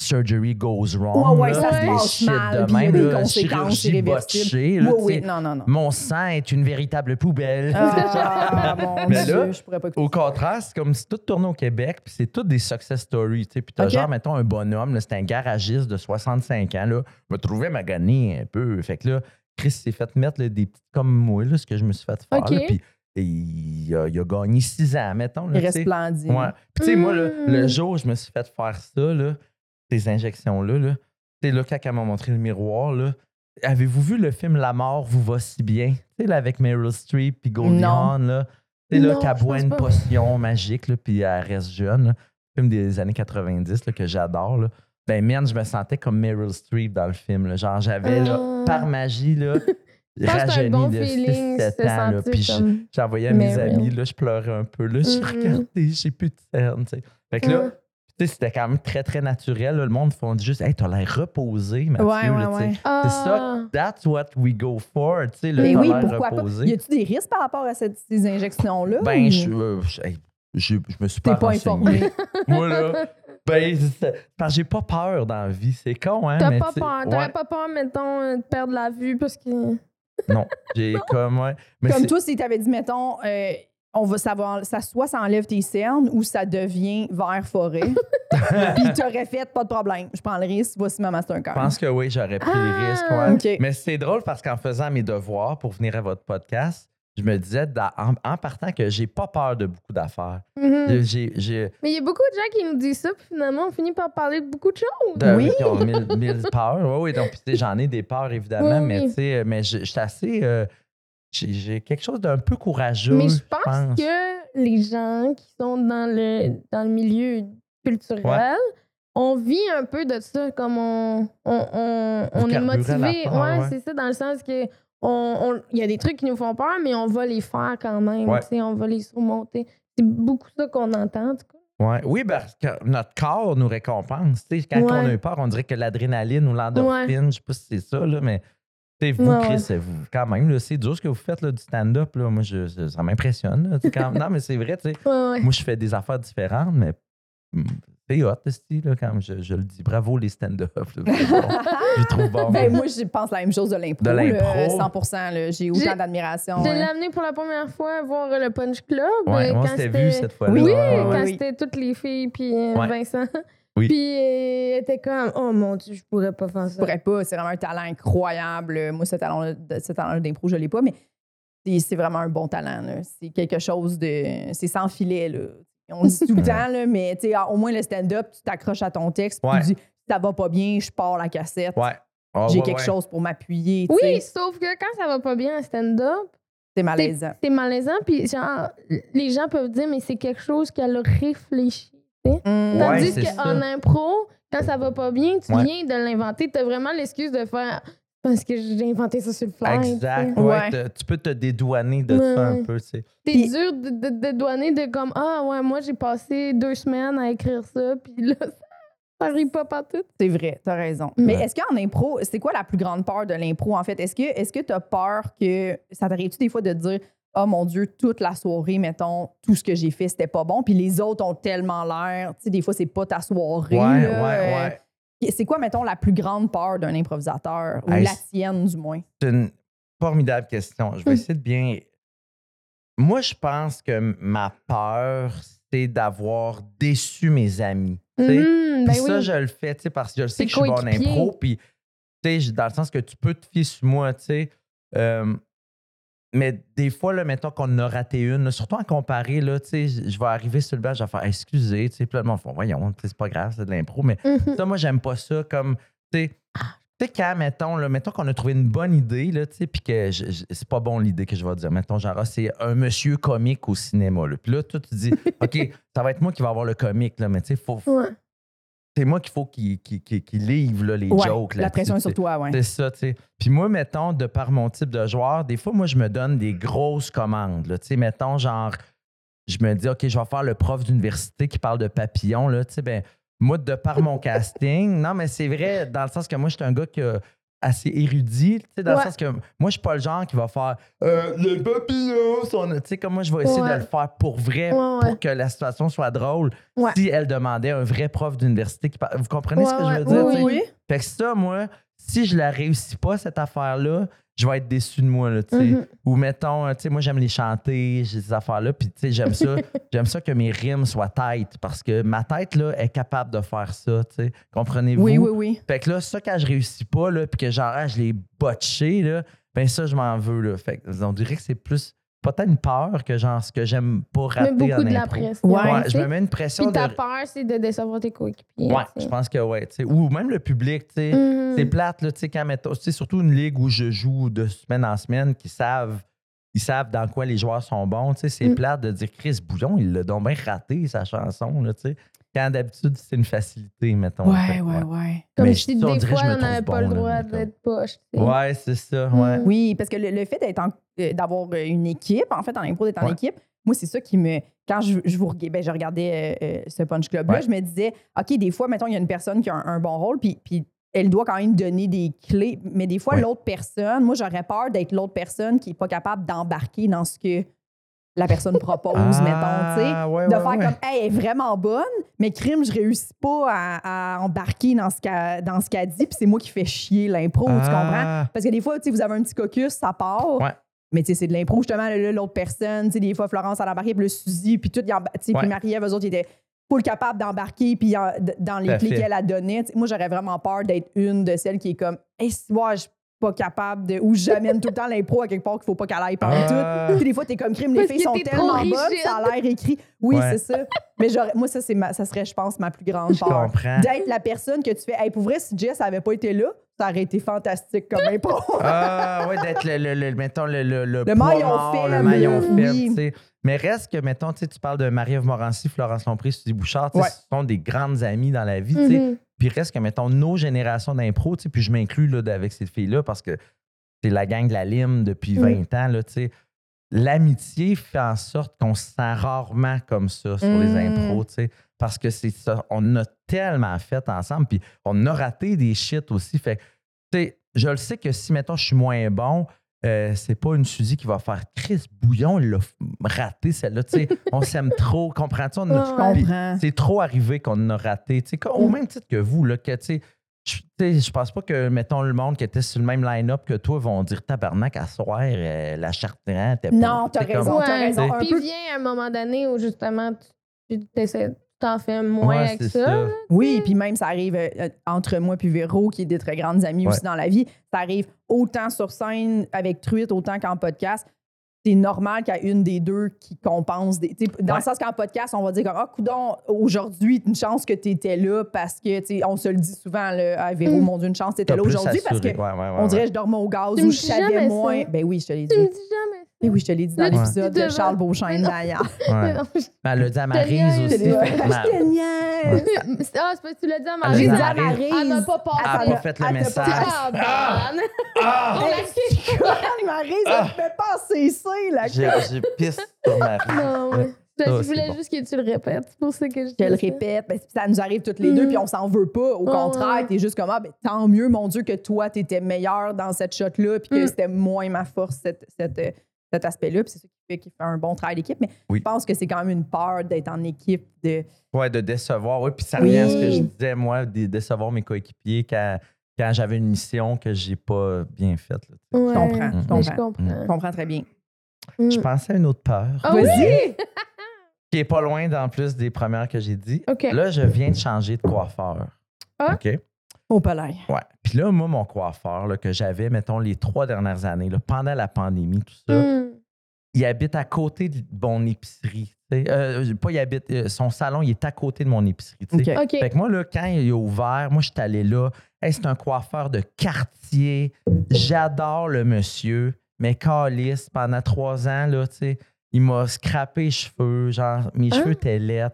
surgery goes wrong. Ouais, ouais, là, ça se des passe mal, de même, des là, conséquences chirurgie irréversibles. là, Oui, oui, non, non, non. Mon sang est une véritable poubelle. Ah, mon <laughs> Mais Dieu, là, je pourrais pas Au contraire, c'est comme si tout tournait au Québec, puis c'est toutes des success stories. tu sais. Puis t'as Ok. genre, mettons, un bonhomme, c'est un garagiste de 65 ans, là, me trouvait magané un peu. Fait que là, Chris s'est fait mettre là, des petites comme moi, là, ce que je me suis fait faire. Ok. là, puis et il, a, il a gagné 6 ans, mettons. Là, Il resplendit. Ouais. Puis tu sais, moi, là, le jour où je me suis fait faire ça, là, ces injections-là, là, sais, là, quand elle m'a montré le miroir, là, avez-vous vu le film La mort vous va si bien? Tu sais, là, avec Meryl Streep puis Goldie. Hawn, là. Tu là, qu'elle boit une pas. potion magique, là, puis elle reste jeune. là. Film des années 90, là, que j'adore, là. Ben, man, je me sentais comme Meryl Streep dans le film, là. Genre, j'avais, là, Ah. par magie, là, <laughs> c'est rajeuni bon de feeling 6-7 se ans, là. Puis j'envoyais à mes amis, là, je pleurais un peu, là. J'ai Mhm. regardé, j'ai plus de cernes. Fait que là, c'était quand même très, très naturel. là. Le monde font juste, hey, t'as l'air reposé, Mathieu. Ouais, ouais, là, tu sais. ouais. C'est ça, Ah. that's what we go for, tu sais, le Mais oui, pourquoi reposé. pas? Y a-tu des risques par rapport à cette- ces injections-là? Ben, ou je, euh, je, je, je me suis pas, pas renseigné. informé. <laughs> Moi, là, ben, c'est- parce que j'ai pas peur dans la vie. C'est con, hein? T'as pas peur. T'aurais ouais. pas peur, mettons, euh, de perdre la vue parce que. Non, j'ai <laughs> comme, ouais. Mais Comme toi, si t'avais dit, mettons, euh, on va savoir, ça soit ça enlève tes cernes ou ça devient vert forêt. <laughs> Puis t'aurais fait, pas de problème. Je prends le risque, voici ma Mastercard. Je pense que oui, j'aurais pris Ah! risques. ouais. OK. Mais c'est drôle parce qu'en faisant mes devoirs pour venir à votre podcast, je me disais dans- en, en partant que j'ai pas peur de beaucoup d'affaires. Mhm. J'ai, j'ai Mais il y a beaucoup de gens qui nous disent ça, puis finalement, on finit par parler de beaucoup de choses. de- Oui. qui ont mille, mille peurs. Oui, oui. Donc, puis, tu sais, j'en ai des peurs, évidemment, Oui, mais oui. tu sais, mais je je suis assez. euh, j'ai, quelque chose d'un peu courageux. Mais je pense que les gens qui sont dans le, dans le milieu culturel, on vit un peu de ça, comme on, on, on, on est motivé. peur, ouais, ouais. c'est ça, dans le sens que on, on- il y a des trucs qui nous font peur, mais on va les faire quand même. On va les surmonter. C'est beaucoup ça qu'on entend, en tout cas. Ouais. Oui, parce que notre corps nous récompense. Quand on a eu peur, on dirait que l'adrénaline ou l'endorphine, je sais pas si c'est ça, là, mais sais, vous, Ouais, Chris, ouais. vous, quand même, c'est dur ce que vous faites là, du stand-up. Là. Moi, je, ça ça m'impressionne. <laughs> non, mais c'est vrai, tu sais. Ouais, ouais. Moi, je fais des affaires différentes, mais hum, c'est hot, esti, là, quand je, je le dis. Bravo, les stand-up. c'est bon. <laughs> je trouve bon. Ben, moi, je pense la même chose de l'impro. De l'impro. là, 100 là. J'ai autant d'admiration. Je hein. l'ai amené pour la première fois voir le Punch Club. ouais, euh, on quand s'était c'était- vu cette fois-là. Oui, Oui, quand c'était toutes les filles, puis euh, Ouais. Vincent. Oui. Puis elle était comme, oh mon Dieu, je pourrais pas faire Je ça. pourrais pas. C'est vraiment un talent incroyable. Moi, ce talent-là talent d'impro, je l'ai pas, mais c'est- c'est vraiment un bon talent. C'est quelque chose de. C'est sans filet. Là. On le dit tout le <laughs> temps, là, mais tu sais, au moins le stand-up, tu t'accroches à ton texte, puis Ouais. tu dis ça va pas bien, je pars la cassette. Ouais. Ah, J'ai ouais, quelque ouais. chose pour m'appuyer. Oui, sauf que quand ça va pas bien en stand-up, C'est malaisant. c'est malaisant, puis genre, les gens peuvent dire, mais c'est quelque chose qu'elle a réfléchi. Ouais, Tandis qu'en impro, quand ça va pas bien, tu Ouais. viens de l'inventer, t'as vraiment l'excuse de faire, parce que j'ai inventé ça sur le fly. tu. Exact. Ouais. Ouais, te- tu peux te dédouaner de Ouais, ça un peu, tu. C'est Puis- dur de, de, de comme Ah ouais, moi j'ai passé deux semaines à écrire ça, puis là, <laughs> ça arrive pas partout. C'est vrai, t'as raison. Mm. Mais est-ce qu'en impro, c'est quoi la plus grande peur de l'impro, en fait? Est-ce que est-ce que t'as peur que. Ça t'arrive-tu des fois de te dire Oh mon Dieu, toute la soirée, mettons, tout ce que j'ai fait, c'était pas bon, puis les autres ont tellement l'air. Tu sais, des fois, c'est pas ta soirée. Ouais, là, ouais, euh, ouais. C'est quoi, mettons, la plus grande peur d'un improvisateur? Ou Hey, la tienne, du moins? C'est une formidable question. Je vais Hmm. essayer de bien. Moi, je pense que ma peur, c'est d'avoir déçu mes amis. ben Puis ça, oui. je le fais, tu sais, parce que je sais que je suis bon en impro, puis, tu sais, j- dans le sens que tu peux te fier sur moi, tu sais. Euh, mais des fois, là, mettons qu'on a raté une, là, surtout en comparé, là, tu sais, je vais arriver sur le banc, je vais faire excusez, tu sais, puis là, le monde fait, voyons, c'est pas grave, c'est de l'impro, mais Mhm. ça, moi, j'aime pas ça. Comme, tu sais, tu sais, quand, mettons, là, mettons qu'on a trouvé une bonne idée, là, tu sais, puis que c'est pas bon l'idée que je vais dire. Mettons, genre, ah, c'est un monsieur comique au cinéma, là. Puis là, toi, tu dis, <laughs> OK, ça va être moi qui va avoir le comique, là, mais tu sais, faut, Ouais. C'est moi qu'il faut qu'il qu'il livre là, les Ouais, jokes. la pression est sur toi, ouais. C'est ça, tu sais. Puis moi, mettons, de par mon type de joueur, des fois, moi, je me donne des grosses commandes. Tu sais, mettons, genre, je me dis, OK, je vais faire le prof d'université qui parle de papillons. Là, tu sais, ben, moi, de par mon <laughs> casting, non, mais c'est vrai, dans le sens que moi, je suis un gars qui a assez érudit, tu sais, dans le sens que moi, je suis pas le genre qui va faire euh, le papillon, son- tu sais, comme moi, je vais essayer Ouais. de le faire pour vrai, Ouais, pour que la situation soit drôle. Si elle demandait un vrai prof d'université qui. Vous comprenez ce que je veux dire? Oui, oui. Fait que ça, moi, si je la réussis pas, cette affaire-là, je vais être déçu de moi, là, tu sais. Mhm. Ou mettons, tu sais, moi, j'aime les chanter, j'ai ces affaires-là, puis tu sais, j'aime ça. <laughs> j'aime ça que mes rimes soient têtes, parce que ma tête, là, est capable de faire ça, tu sais. Comprenez-vous? Oui, oui, oui. Fait que là, ça, quand je réussis pas, là, puis que genre, ah, je l'ai botché, là, ben ça, je m'en veux, là. Fait que on dirait que c'est plus, peut-être une peur que genre, ce que j'aime pas rater Mais beaucoup en de la pression. Ouais, je me mets une pression Puis de... ta peur, c'est de décevoir tes coéquipiers. Ouais, je pense que ouais, tu sais. Ou même le public, tu sais. Mhm. C'est plate, là, tu sais, quand surtout une ligue où je joue de semaine en semaine, qui savent, ils savent dans quoi les joueurs sont bons, tu sais, c'est Mm. plate de dire Chris Bouillon, il l'a donc bien raté, sa chanson, là, tu sais. Quand d'habitude, c'est une facilité, mettons. Ouais, ouais, ouais. Comme ça, on des fois, je me on n'avait trouve pas bon, le droit d'être poche. Ouais, c'est ça, ouais. Mm. Oui, parce que le, le fait d'être en- euh, d'avoir euh, une équipe, en fait, en impro, d'être en équipe, moi, c'est ça qui me. Quand je, je, vous, ben, je regardais euh, euh, ce Punch Club-là, Ouais. je me disais, OK, des fois, mettons, il y a une personne qui a un, un bon rôle, puis, puis elle doit quand même donner des clés. Mais des fois, Ouais. l'autre personne, moi, j'aurais peur d'être l'autre personne qui n'est pas capable d'embarquer dans ce que la personne propose, mettons, tu sais. Ah, ouais, de ouais, faire ouais. comme, hey, elle est vraiment bonne, mais crime, je réussis pas à, à embarquer dans ce qu'elle qu'elle dit, puis c'est moi qui fais chier l'impro, tu comprends? Ah, Parce que des fois, tu sais, vous avez un petit caucus, ça part. Mais tu sais, c'est de l'impro, justement, l'autre personne. Tu sais, des fois, Florence, elle embarqué, puis le Suzy, puis tout, puis Marie-Ève, eux autres, ils étaient full capables d'embarquer, puis dans les clés qu'elle a données. Tu sais, moi, j'aurais vraiment peur d'être une de celles qui est comme, hey, si, ouais, je suis pas capable de. Ou j'amène tout le temps l'impro à quelque part qu'il faut pas qu'elle aille par Ah. tout. Puis des fois, t'es comme crime, les Parce filles sont tellement bonnes, ça a l'air écrit. Oui, Ouais. c'est ça. Mais j'aurais- moi, ça, c'est ma- ça serait, je pense, ma plus grande je peur comprends. d'être la personne que tu fais. Hey, pour vrai, si Jess avait pas été là, ça aurait été fantastique comme impro. Ah, ouais, d'être le, le, le- mettons, le, le, le, poids maillon mort, faible, le maillon oui. tu sais. Mais reste que, mettons, tu sais, tu parles de Marie-Ève Morancy, Florence Lompré, Suzy Bouchard, tu sais, Ouais. ce sont des grandes amies dans la vie, tu sais. Puis reste que, mettons, nos générations d'impro, tu sais, puis je m'inclus avec ces filles-là parce que c'est la gang de la Lime depuis Mm. 20 ans, là, tu sais. L'amitié fait en sorte qu'on se sent rarement comme ça sur les Mm. impros, tu sais. Parce que c'est ça, on a tellement fait ensemble, puis on a raté des shit aussi. Fait que, tu sais, je le sais que si, mettons, je suis moins bon, euh, c'est pas une Suzy qui va faire Chris Bouillon, il l'a raté celle-là. Tu sais, <laughs> on s'aime trop, comprends-tu? Comprends. c'est trop arrivé qu'on en a raté. Tu sais, comme- au Mm. même titre que vous, là, que, tu sais, je tu sais, je pense pas que, mettons, le monde qui était sur le même line-up que toi vont dire tabarnak à soir, euh, la chartrand était pas. Non, t'as raison, t'as raison. Un Puis vient un moment donné où justement tu tu t'essaies- tu t'en fais moins Ouais, avec ça. ça. Oui, puis même ça arrive euh, euh, entre moi puis Véro, qui est des très grandes amies Ouais. aussi dans la vie. Ça arrive autant sur scène avec Truite, autant qu'en podcast. C'est normal qu'il y ait une des deux qui compense. Des, tu sais, dans Ouais. le sens qu'en podcast, on va dire comme Ah, coudon, aujourd'hui, une chance que tu étais là parce que, on se le dit souvent, là, à Véro, Mm. mon Dieu, une chance que tu étais là aujourd'hui parce que assuré. Ouais, ouais, ouais, on dirait que je dormais au gaz Tu ou je savais moins. ça. Ben oui, je te l'ai Tu me dit. dis jamais. Ben oui, je te l'ai dit dans l'épisode tu de. Charles non. d'ailleurs. <laughs> Ouais. Ben, elle l'a dit à te aussi. Je te niaise. <laughs> Ah, c'est parce que tu l'as dit à Elle Marie. J'ai dit à. Elle m'a pas passé. Elle a Elle pas a- fait le elle message. Ah. Ah! <laughs> La Marie, ça me fait passer ça, là. J'ai j'ai pisse sur. Non, ouais. Je voulais bon. juste que tu le répètes. C'est pour ça que je Je le répète, ben, ça nous arrive toutes les deux, Mm. puis on s'en veut pas. Au contraire, ouais. t'es juste comme, ah, ben, tant mieux, mon Dieu, que toi, t'étais meilleur dans cette shot-là, puis que Mm. c'était moins ma force, cette- cette, euh, cet aspect-là. Puis c'est ça qui fait, qui fait un bon travail d'équipe. Mais Oui. je pense que c'est quand même une peur d'être en équipe. De... Ouais, de décevoir. Oui, puis ça Oui. revient à ce que je disais, moi, de décevoir mes coéquipiers quand, quand j'avais une mission que j'ai pas bien faite. Ouais. comprends, je comprends. Je comprends. Je comprends très bien. Mm. Je pensais à une autre peur, Ah Vas-y. oui? qui est pas loin en plus des premières que j'ai dit. OK. Là, je viens de changer de coiffeur. Ah? OK? Au palais. Ouais. Puis là, moi, mon coiffeur là, que j'avais, mettons, les trois dernières années, là, pendant la pandémie, tout ça, Mm. il habite à côté de mon épicerie. Euh, pas il habite, euh, son salon, il est à côté de mon épicerie. tu sais. OK. OK. Fait que moi, là, quand il a ouvert, moi, je suis allé là. Hey, c'est un coiffeur de quartier. J'adore le monsieur. Mais calice, pendant trois ans, là, tu sais, il m'a scrappé les cheveux. Genre, mes Hein? cheveux étaient laids.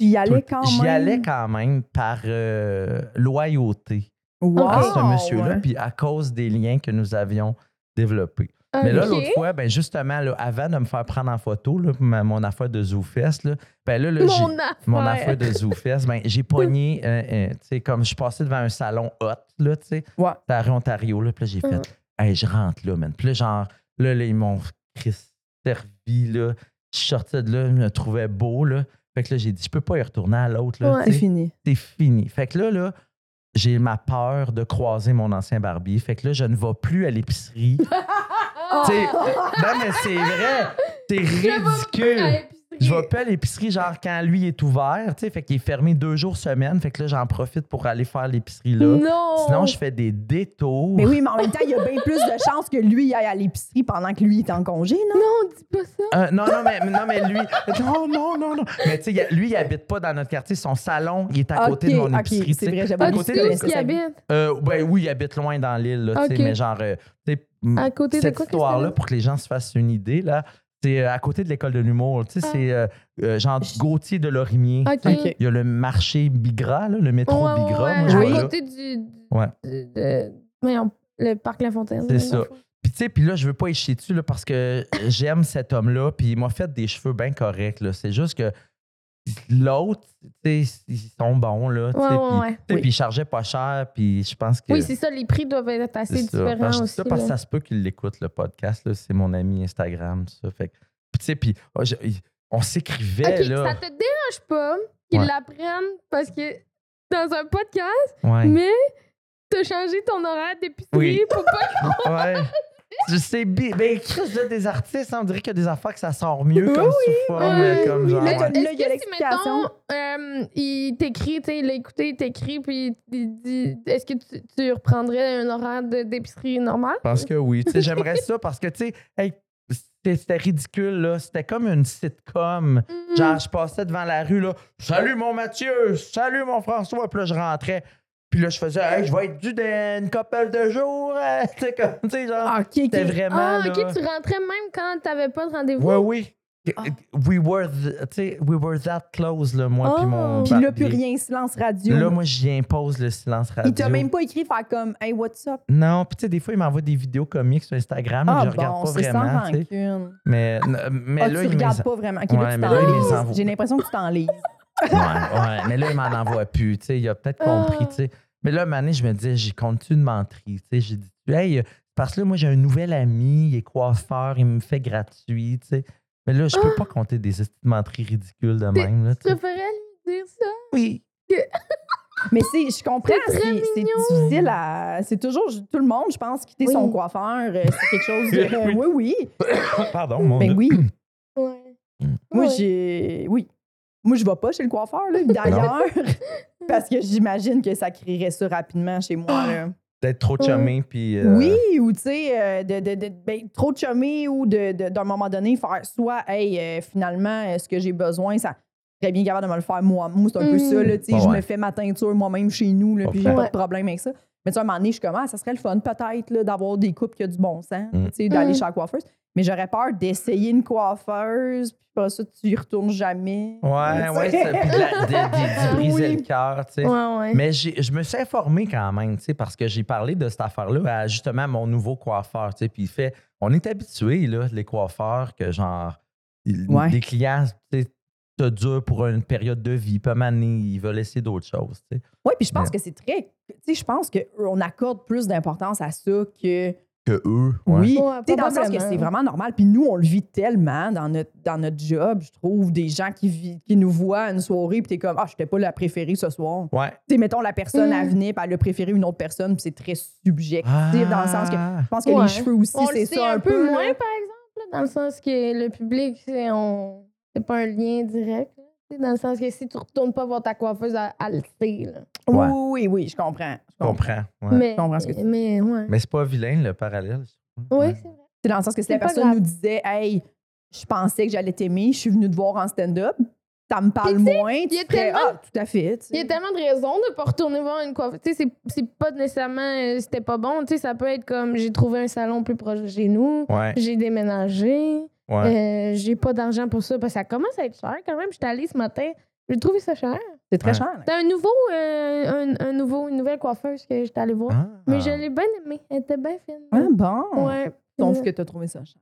J'y allais quand J'y même. allais quand même par euh, loyauté Wow. à ce monsieur-là, ouais. puis à cause des liens que nous avions développés. Mais là, l'autre fois, ben justement, là, avant de me faire prendre en photo, là, ma- mon affaire de ZooFest, là, ben là, Mon affaire. mon affaire de ZooFest, ben, j'ai pogné, euh, euh, tu sais, comme je passais devant un salon hot, là, tu sais, Ouais. à Rue Ontario, là, puis là, j'ai fait, hey, je rentre là, man. Puis là, genre, là, là, ils m'ont servi, là. Je suis sorti de là, je me trouvais beau, là. Fait que là, j'ai dit, je peux pas y retourner à l'autre. Ouais. C'est fini. c'est fini. Fait que là, là, j'ai ma peur de croiser mon ancien barbier. Fait que là, je ne vais plus à l'épicerie. <laughs> Sais, non, mais c'est vrai. C'est ridicule. Je vais plus à l'épicerie, genre, quand lui est ouvert, tu sais, fait qu'il est fermé deux jours semaine. Fait que là, j'en profite pour aller faire l'épicerie là. Non! Sinon, je fais des détours. Mais oui, mais en même temps, il y a bien plus de chances que lui aille à l'épicerie pendant que lui est en congé, non? Non, dis pas ça. Euh, non, non, mais, non, mais lui. Non, non, non, non. Mais tu sais, lui, il habite pas dans notre quartier. Son salon, il est à côté de mon épicerie. c'est vrai, j'avais à Ah, côté de- où il habite? Euh, ben oui, il habite loin dans l'île, là, tu sais, Ok. mais genre, euh, tu sais, À côté de cette quoi, histoire-là, pour que les gens se fassent une idée, là, c'est euh, à côté de l'école de l'humour. Tu sais, Ah. c'est euh, euh, genre Gauthier de Lorimier. Il y a le marché Bigra, là, le métro Ouais, ouais, Bigra. ouais, Moi, je à côté du. du- Ouais. de- de- voyons, le parc La Fontaine. C'est ça. Puis tu sais, puis là, je veux pas y chier dessus là, parce que j'aime cet homme-là, puis il m'a fait des cheveux bien corrects. C'est juste que l'autre, tu sais, ils sont bons, là. Ouais, ouais, puis- ouais. tu sais, Oui. Puis ils chargeaient pas cher, puis je pense que... Oui, c'est ça, les prix doivent être assez ça. différents dis aussi. ça parce que ça se peut qu'il l'écoute, le podcast. là. C'est mon ami Instagram, tout ça. Fait tu sais, puis oh, je- on s'écrivait, Ok, là. ça te dérange pas qu'ils Ouais. l'apprennent parce que dans un podcast, Ouais. mais t'as changé ton horaire d'épicerie Oui. pour pas <laughs> ouais. Je sais bien. Ben, Chris, là, des artistes, hein, on dirait qu'il y a des affaires que ça sort mieux comme sous forme, Ouais. comme genre. Mais ouais. Là, il y a Est-ce que si, l'explication. mettons, euh, il t'écrit, tu sais, il a écouté, il t'écrit, puis il dit est-ce que tu, tu reprendrais un horaire de- d'épicerie normal? Je pense que oui. Tu sais, j'aimerais ça parce que, tu sais, hey, c'était ridicule, là. C'était comme une sitcom. Mhm. Genre, je passais devant la rue, là. Salut mon Mathieu, salut mon François. Puis là, je rentrais. Puis là, je faisais, hey, je vais être dû dans une couple de jours. hein. <laughs> Tu sais, comme, tu sais, genre. Ah, OK, C'était OK. vraiment. Ah, là, ok, tu rentrais même quand t'avais pas de rendez-vous? Ouais, oui. Ah. We were, th- tu sais, we were that close, là, moi, puis Oh. mon. Puis là, plus rien, silence radio. Là, moi, j'y impose le silence radio. il t'a même pas écrit faire comme Hey, what's up? Non, puis tu sais, des fois, il m'envoie des vidéos comiques sur Instagram, mais Ah, je regarde bon, pas vraiment. sans tu sais. rancune. Mais, mais Ah, là, tu il regardes pas vraiment. OK, Ouais, là, tu mais là, il. J'ai l'impression que tu t'enlises. Ouais, ouais. Mais là, il m'en envoie plus. Tu sais, il a peut-être compris, tu sais. Mais là, Mané, je me disais, j'ai compte une menterie. Tu sais, j'ai dit, hey, parce que là, moi, j'ai un nouvel ami, il est coiffeur, il me fait gratuit, tu sais. Mais là, je peux pas compter des de menteries ridicules de même, là, Tu lui dire ça? Oui. <laughs> Mais c'est, je comprends, C'est très c'est, c'est mignon. difficile à. C'est toujours tout le monde, je pense, quitter Oui. son coiffeur. euh, C'est quelque chose de. <laughs> Oui. oui, oui. Pardon, mon Ben oui. Ouais. Moi, Ouais. j'ai. Oui. Moi, je vais pas chez le coiffeur, là, <laughs> d'ailleurs. parce que j'imagine que ça créerait ça rapidement chez moi. Là. D'être trop chumé, puis... euh, Oui, ou tu sais, euh, de, de, de- ben, trop de chummer ou de, de- d'un moment donné, faire soit, hey, euh, finalement, euh, ce que j'ai besoin, ça serait bien capable de me le faire moi. Moi, c'est un peu Mm. ça, là, tu sais, Ouais, je ouais. me fais ma teinture moi-même chez nous, là, puis j'ai pas de problème avec ça. Mais tu sais, à un moment donné, je suis comme, ah, ça serait le fun, peut-être, là, d'avoir des coupes qui ont du bon sens, Mm. tu sais, d'aller Mm. chez la coiffeuse. Mais j'aurais peur d'essayer une coiffeuse, puis après ça, tu y retournes jamais. Ouais, <laughs> ouais, puis de la- de- de- d'y <laughs> briser Oui. le cœur, tu sais. Ouais, ouais. Mais j'ai- je me suis informé quand même, tu sais, parce que j'ai parlé de cette affaire-là à justement mon nouveau coiffeur, tu sais, puis il fait, on est habitué là, les coiffeurs, que genre, Ouais. des clients, tu sais, ça dure pour une période de vie, pas maner, ils veulent essayer d'autres choses, tu sais. Oui, puis je pense que c'est très. Tu sais, je pense qu'on accorde plus d'importance à ça que. Que eux, ouais. Oui, Ouais, tu sais, dans le sens que c'est vraiment normal. Puis nous, on le vit tellement dans notre, dans notre job, je trouve, des gens qui, vi- qui nous voient à une soirée, puis t'es comme, ah, je n'étais pas la préférée ce soir. Ouais. Tu sais, mettons, la personne, Mm. elle venait, puis elle a préféré une autre personne, puis c'est très subjectif, dans le sens que Ah. je pense que Ouais. les cheveux aussi, c'est ça un, peu, moins, par exemple, là, dans le sens que le public, c'est on... c'est pas un lien direct. là. Dans le sens que si tu retournes pas voir ta coiffeuse, elle, elle le sait. Oui, oui, oui, je comprends. Je Je comprends. ouais. Mais, comprends ce que tu dis. mais ouais. Mais c'est pas vilain, le parallèle. Oui, Ouais. c'est vrai. C'est dans le sens que si la personne grave. nous disait, hey, je pensais que j'allais t'aimer, je suis venue te voir en stand-up, ça me parle moins, tu il y a tellement- ah, tout à fait. Il y a tellement de raisons de pas retourner voir une coiffeuse. Tu sais, c'est- c'est pas nécessairement euh, c'était pas bon. Tu sais, ça peut être comme j'ai trouvé un salon plus proche de chez nous, Ouais, j'ai déménagé, ouais. euh, j'ai pas d'argent pour ça parce que ça commence à être cher quand même. J'étais allée ce matin, j'ai trouvé ça cher. C'est très Ouais. cher. C'était un nouveau, euh, un, un nouveau, une nouvelle coiffeuse que j'étais allée voir. Ah. Mais je l'ai bien aimée. Elle était bien fine. Ah, bon? Ouais. Donc, que tu as trouvé ça cher.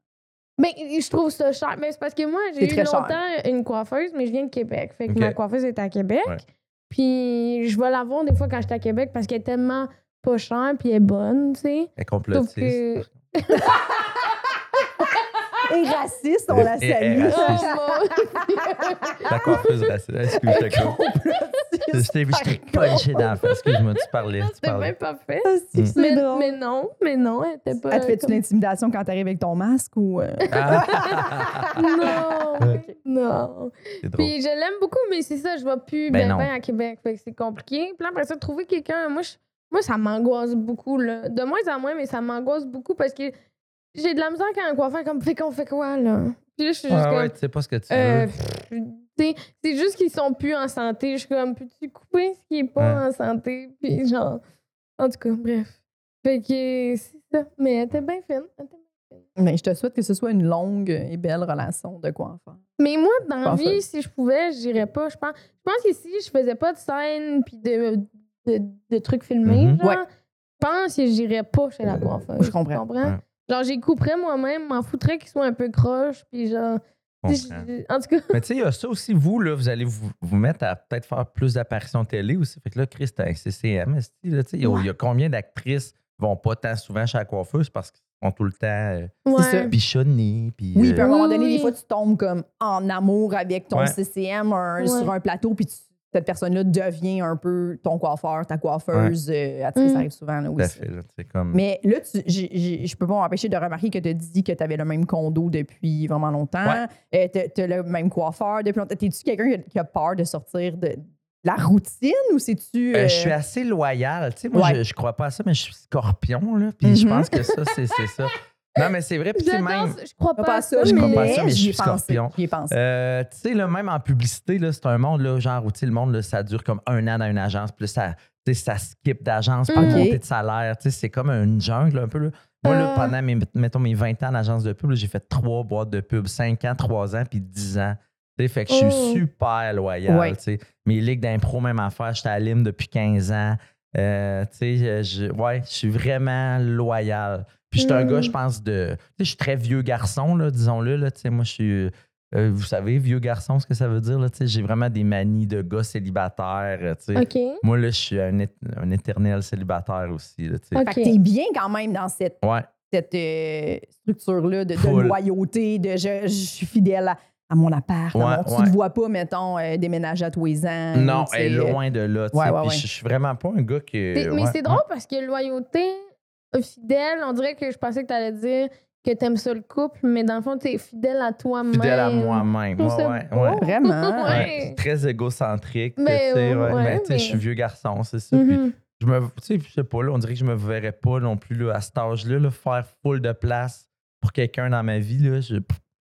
Ben, je trouve ça cher. Mais c'est parce que moi, C'est j'ai eu cher. longtemps une coiffeuse, mais je viens de Québec. Fait que ma coiffeuse est à Québec. Ouais. Puis je vais la voir des fois quand j'étais à Québec parce qu'elle est tellement pas chère puis elle est bonne, tu sais. Elle Sauf complotiste. que. <laughs> Et raciste, on la salue. Oh, La coiffeuse raciste. Excuse, je te coupe. Je t'ai vu, je t'ai punché dans la face. Excuse-moi, tu parlais. Tu C'est bien parlais. parfait. Ah, Mm. c'est Mais, non, mais non, elle était pas. Elle te fait-tu l'intimidation quand t'arrives avec ton masque ou. euh? <laughs> Non, non. Puis je l'aime beaucoup, mais c'est ça, je vais plus Ben ben à Québec. Fait que c'est compliqué. Puis après ça, trouver quelqu'un, moi, je- moi ça m'angoisse beaucoup. Là. De moins en moins, mais ça m'angoisse beaucoup parce que j'ai de la misère quand un coiffeur comme fait qu'on fait quoi, là? Puis là, je suis juste Ouais, comme. ouais, tu sais pas ce que tu euh, veux. c'est juste qu'ils sont plus en santé. Je suis comme, peux-tu couper ce qui est pas en santé? Puis genre, en tout cas, bref. Fait que c'est ça. Mais elle était bien fine. elle était bien fine. Mais je te souhaite que ce soit une longue et belle relation de coiffeur. Mais moi, dans la vie, si je pouvais, j'irais pas. Je pense, je pense que si je faisais pas de scène puis de, de, de trucs filmés, Mhm. genre, Ouais. je pense que j'irais pas chez la coiffeuse. Je comprends. Tu comprends? Ouais. Genre, j'y couperais moi-même, m'en foutrais qu'il soit un peu croche, puis genre. En tout cas, Mais tu sais, il y a ça aussi, vous, là, vous allez vous, vous mettre à peut-être faire plus d'apparitions télé aussi. Fait que là, Chris, t'as un CCM. Il y y, a combien d'actrices qui vont pas tant souvent chez la coiffeuse parce qu'ils sont tout le temps euh, ouais. bichonnés. Puis, Oui, euh, puis à un moment donné, oui. des fois, tu tombes comme en amour avec ton Ouais. CCM un- Ouais. sur un plateau, puis tu- cette personne-là devient un peu ton coiffeur, ta coiffeuse. euh, ah, tu sais, Mm. Ça arrive souvent là aussi. fait, là, c'est comme... Mais là, tu- je peux pas m'empêcher de remarquer que tu as dit que tu avais le même condo depuis vraiment longtemps. Ouais. tu as le même coiffeur depuis longtemps. T'es-tu quelqu'un qui a- peur de sortir de la routine ou c'est-tu. Euh, euh, je suis assez loyal. Tu sais, moi, Ouais. je, je crois pas à ça, mais je suis scorpion, là. Puis je Mhm. pense que ça, c'est ça. <laughs> Non, mais c'est vrai. Puis J'adore même... Je crois pas pas, à ça, je crois pas à ça, mais je suis scorpion. Euh, tu sais, là, même en publicité, là, c'est un monde, là, genre, où tu sais, le monde, là, ça dure comme un an dans une agence. Puis là, ça, tu sais, ça skip d'agence pour Ok. monter de salaire. Tu sais, c'est comme une jungle, un peu. Là. Moi, là, Euh. pendant mes, mettons, mes 20 ans d'agence de pub, j'ai fait trois boîtes de pub, 5 ans, 3 ans, puis 10 ans. Tu sais, fait que je suis Oh. super loyal. Ouais. tu sais. Mes ligues d'impro, même affaire, j'étais à Lim depuis 15 ans. Euh, tu sais, je, ouais, je suis vraiment loyal. Puis je suis un Mm. gars, je pense, de. Tu sais, je suis très vieux garçon, là, disons-le. Là, tu sais, moi, je suis. euh, vous savez, vieux garçon, ce que ça veut dire. Là, tu sais, j'ai vraiment des manies de gars célibataire. euh, tu sais. OK. Moi, là, je suis un, é- un éternel célibataire aussi. Là, tu sais. Ok. Fait que t'es bien quand même dans cette, Ouais. cette euh, structure-là de, loyauté, de je, je suis fidèle à, à mon appart. Ouais, mon- Tu ouais. ne vois pas, mettons, euh, déménager à tous les ans. Non, tu sais, elle est loin de là. tu ouais, ouais, ouais. Je je suis vraiment pas un gars qui. Mais ouais, c'est drôle parce que loyauté, euh, fidèle, on dirait que je pensais que tu allais dire que t'aimes ça le couple, mais dans le fond, t'es fidèle à toi-même. Fidèle à moi-même. Ouais, ouais, ouais. Vraiment? <laughs> Ouais. Ouais, très égocentrique. Ben, tu sais, Ben, mais- Je suis vieux garçon, c'est ça. Puis Mhm. je me, tu sais, je sais pas, là, on dirait que je me verrais pas non plus là, à cet âge-là, là, faire full de place pour quelqu'un dans ma vie. Là, je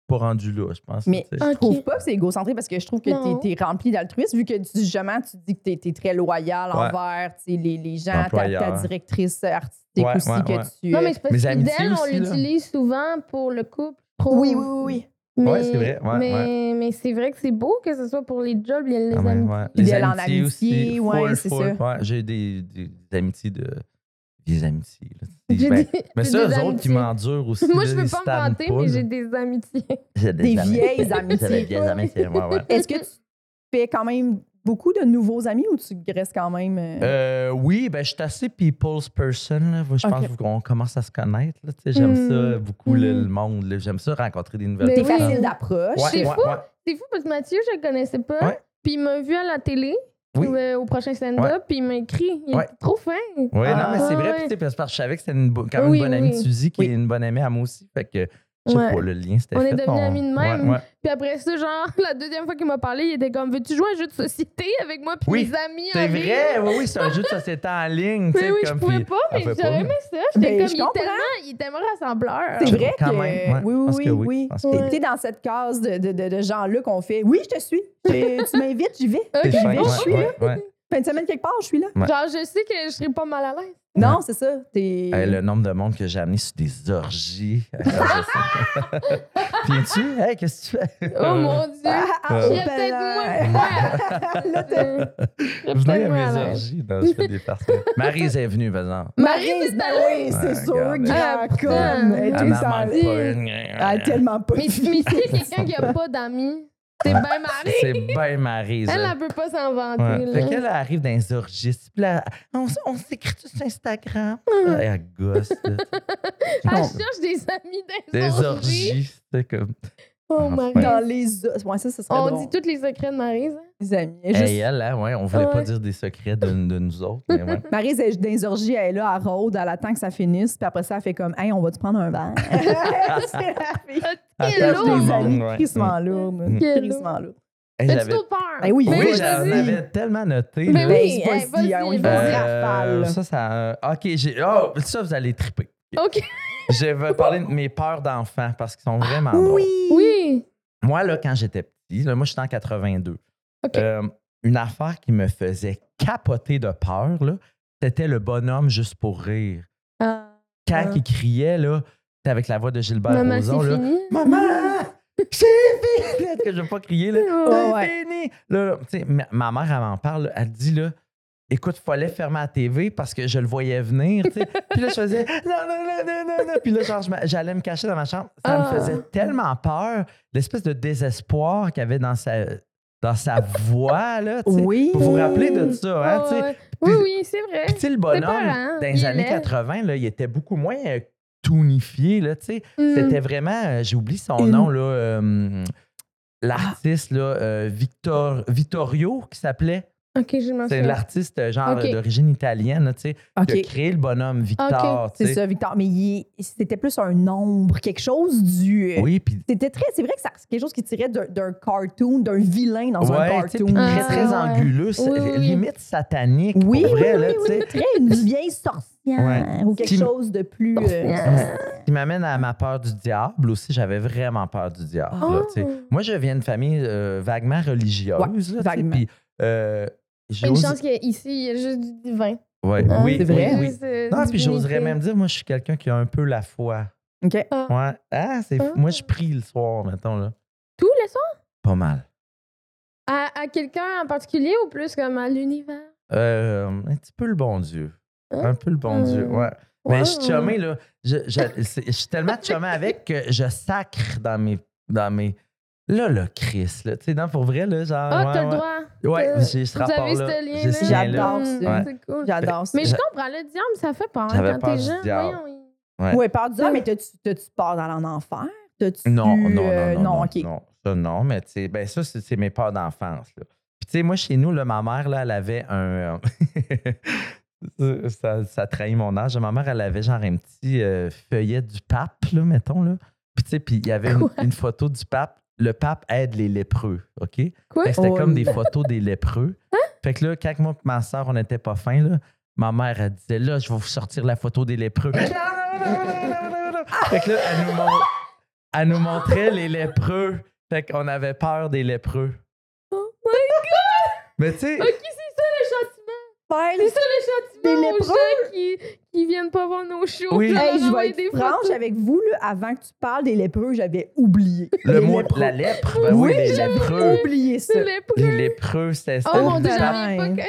pas rendu là, je pense. Mais je trouve pas que c'est égocentré parce que je trouve que tu es, rempli d'altruisme vu que tu, justement tu dis que tu es, très loyal Ouais. envers les, les gens, ta, ta directrice artistique Ouais, aussi ouais, que ouais. tu. Non, mais c'est parce que amitiés fidèle, on l'utilise souvent pour le couple. Oui, oui, oui, oui. Mais, Ouais, c'est vrai, ouais, mais, mais c'est vrai que c'est beau que ce soit pour les jobs et les Ah. Fidèle Les en amitiés amitié, aussi. ouais, full, c'est ça. Ouais, j'ai des, des, des amitiés de. Des amitiés. J'ai Ben, des- mais ça, eux autres qui amitiés. m'endurent aussi. Moi, là, je peux ils pas me vanter, mais j'ai des amitiés. <laughs> J'ai Des amis- vieilles <laughs> J'ai des amitiés. vieilles amitiés, ouais, ouais. <laughs> Est-ce que tu fais quand même beaucoup de nouveaux amis ou tu restes quand même. euh, Euh, oui, ben, je suis assez people's person. là. Je pense qu'on commence à se connaître. J'aime Mm. ça beaucoup, le, Mm. le monde. là. J'aime ça rencontrer des nouvelles Mais T'es oui. personnes. facile d'approche. Ouais, C'est ouais, fou. ouais. C'est fou parce que Mathieu, je le connaissais pas. Puis il m'a vu à la télé Oui. euh, au prochain stand-up, Ouais. puis il m'a écrit. Il Ouais. était trop fin. Oui, non, Ah. mais c'est vrai. Ouais. puis tu sais, parce que je savais que c'était une quand même Oui, une bonne amie de. Suzy qui Oui. est une bonne amie à moi aussi. Fait que, je sais Ouais. pas, le lien, c'était On fait. est devenus amis de même. Ouais, ouais. Puis après ça, genre, la deuxième fois qu'il m'a parlé, il était comme Veux-tu jouer à un jeu de société avec moi puis Oui, mes amis en C'est vrai, oui, oui, c'est un jeu de société en ligne. tu Mais oui, je comme, pouvais puis- pas, mais j'aurais aimé ça. J'étais Ben, comme, je il est tellement, il est tellement rassembleur. C'est vrai Quand que. même, ouais. Oui, Je oui, oui. oui. Je. T'es dans cette case de, de, de, de gens-là qu'on fait Oui, je te suis. Tu m'invites, j'y vais. Je suis ouais. Fin de semaine quelque part, je suis là. Ouais. Genre, je sais que je serais pas mal à l'aise. Non, c'est ça. T'es. Hey, le nombre de monde que j'ai amené sur des orgies. <laughs> Viens-tu? Hey, qu'est-ce que tu fais? Oh mon Dieu! Ah, ah, <laughs> Je serais ben peut-être moins. Euh, Venez à mes orgies. Non, je fais des farces. <laughs> Maryse est venue, par exemple. Maryse, ben oui, c'est Ouais, sûr, grand Ah, comme. Elle est tellement pas Mais, mais si c'est quelqu'un qui a pas d'amis, c'est bien Marie. C'est bien Maryse. Elle, elle peut pas s'inventer. Ouais. là. Fait qu'elle arrive dans les orgies. Puis là, on, on s'écrit tout sur Instagram. Hum. Elle gosse. Elle cherche des amis dans Des orgies. orgies. C'est comme. Oh. Marie. Dans les os. Ouais, ça, ça serait On drôle. dit tous les secrets de Maryse. hein? Les amis. Elle juste- elle, hein, ouais, on voulait pas Ouais. dire des secrets de, de nous autres. Mais ouais. <laughs> Maryse, est dans les orgies, elle est là, à rôde, elle attend que ça finisse, puis après ça, elle fait comme, hey, on va-tu prendre un verre? <laughs> c'est la fille. Quel ouais. crissement Crissement. Hey, T'as-tu j'avais-? Ben oui, Ben oui, Oui, j'en j'en ai. avais tellement noté. Ben là. oui, hey, vas-y, vas-y, on y va. vas-y. rafale. ça, ça. euh, ok, j'ai. Oh, ça, vous allez triper. OK. Je vais parler de mes peurs d'enfants parce qu'ils sont vraiment drôles. Oui. Oui. Moi, là, quand j'étais petit, là, moi, j'étais en 82. OK. Euh, une affaire qui me faisait capoter de peur, là, c'était le bonhomme juste pour rire. Ah. Quand Ah. il criait, là, c'était avec la voix de Gilbert Maman, Rozon, c'est là. fini. Maman! C'est fini! que je veux pas crier, là. C'est ouais. fini! Là, là, tu sais, ma, ma mère, elle m'en parle, là, elle dit, là, écoute, fallait fermer la TV parce que je le voyais venir. <laughs> Puis là, je faisais, non, non, non, non, non, non. Puis là, genre, j'allais me cacher dans ma chambre. Ça Ah. me faisait tellement peur, l'espèce de désespoir qu'il y avait dans sa, dans sa voix, là. Oui. Vous vous rappelez de ça, hein. Oui, oui, c'est vrai. Puis, le bonhomme, dans il les années laid. 80, là, il était beaucoup moins euh, toonifié, là. Mm. C'était vraiment, euh, j'ai oublié son nom, là, euh, l'artiste, là, euh, Victor, Vittorio, qui s'appelait. OK, je m'en C'est l'artiste, euh, genre, d'origine italienne, tu sais, qui a créé le bonhomme Victor, C'est ça, Victor. Mais c'était plus un nombre, quelque chose du. euh, Oui, puis C'était très. C'est vrai que c'est quelque chose qui tirait d'un cartoon, d'un vilain dans un ouais, sais, cartoon. puis très, Ah, très ouais. anguleux, Oui, oui. limite satanique, Oui, pour vrai, oui, là, oui, tu oui, sais. très une vieille sorcière Ouais. ou quelque Qui- chose de plus. euh. Qui m'amène à ma peur du diable aussi. J'avais vraiment peur du diable. là. Oh. Moi, je viens d'une famille euh, vaguement religieuse. Ouais, là, vaguement. puis, euh, Une chance qu'ici, il y a juste du divin. Ouais, Hein? oui, C'est vrai? oui, euh, Non, puis j'oserais même dire, moi, je suis quelqu'un qui a un peu la foi. OK. Ouais. Ah, c'est Ah. Moi, je prie le soir, mettons, là. Tous les soirs? Pas mal. À, à quelqu'un en particulier ou plus comme à l'univers? Euh, un petit peu le bon Dieu. Hein? Un peu le bon Dieu, Hmm. ouais. Mais Wow. je suis chumé, là. Je, je- <laughs> je suis tellement chumé avec que je sacre dans mes. Dans mes... Là, là, Chris, là. Tu sais, non, pour vrai, là, genre. Ah, ouais, t'as le droit. Ouais, Euh, j'ai ce Vous avez rapport-là. J'adore ça. C'est cool. J'adore ça. Mais je comprends, le diable, ça fait peur quand peur t'es jeune. diable. Voyons, il- Ouais. Peur du diable, mais t'as-tu peur d'aller en enfer? Non, non, non, euh, non, non, OK. non. Ça, non, mais tu sais, ben ça, c'est mes peurs d'enfance. là. Puis tu sais, moi, chez nous, là, ma mère, là, elle avait un... euh, <laughs> ça, ça trahit mon âge. Ma mère, elle avait genre un petit euh, feuillet du pape, là, mettons, là. Puis tu sais, puis il y avait une photo du pape. Le pape aide les lépreux, OK? Quoi? Fait que c'était Oh comme des photos des lépreux. <laughs> Fait que là, quand moi et ma soeur, on n'était pas fins, là, ma mère, elle disait, là, je vais vous sortir la photo des lépreux. <laughs> fait que là, elle nous, mon- elle nous montrait les lépreux. Fait qu'on avait peur des lépreux. Oh my god! Mais tu sais, Ok, c'est ça le châtiment. C'est ça le Des châtiment aux lépreux? gens qui, qui viennent pas voir nos shows. Oui. Hey, je vais être franche avec vous, là, avant que tu parles des lépreux, j'avais oublié. le Les mot, lépreux. la lèpre, ben oui, Oui, les j'avais lépreux. oublié ça. C'est lépreux. Les lépreux, c'était c'était Oh mon dieu,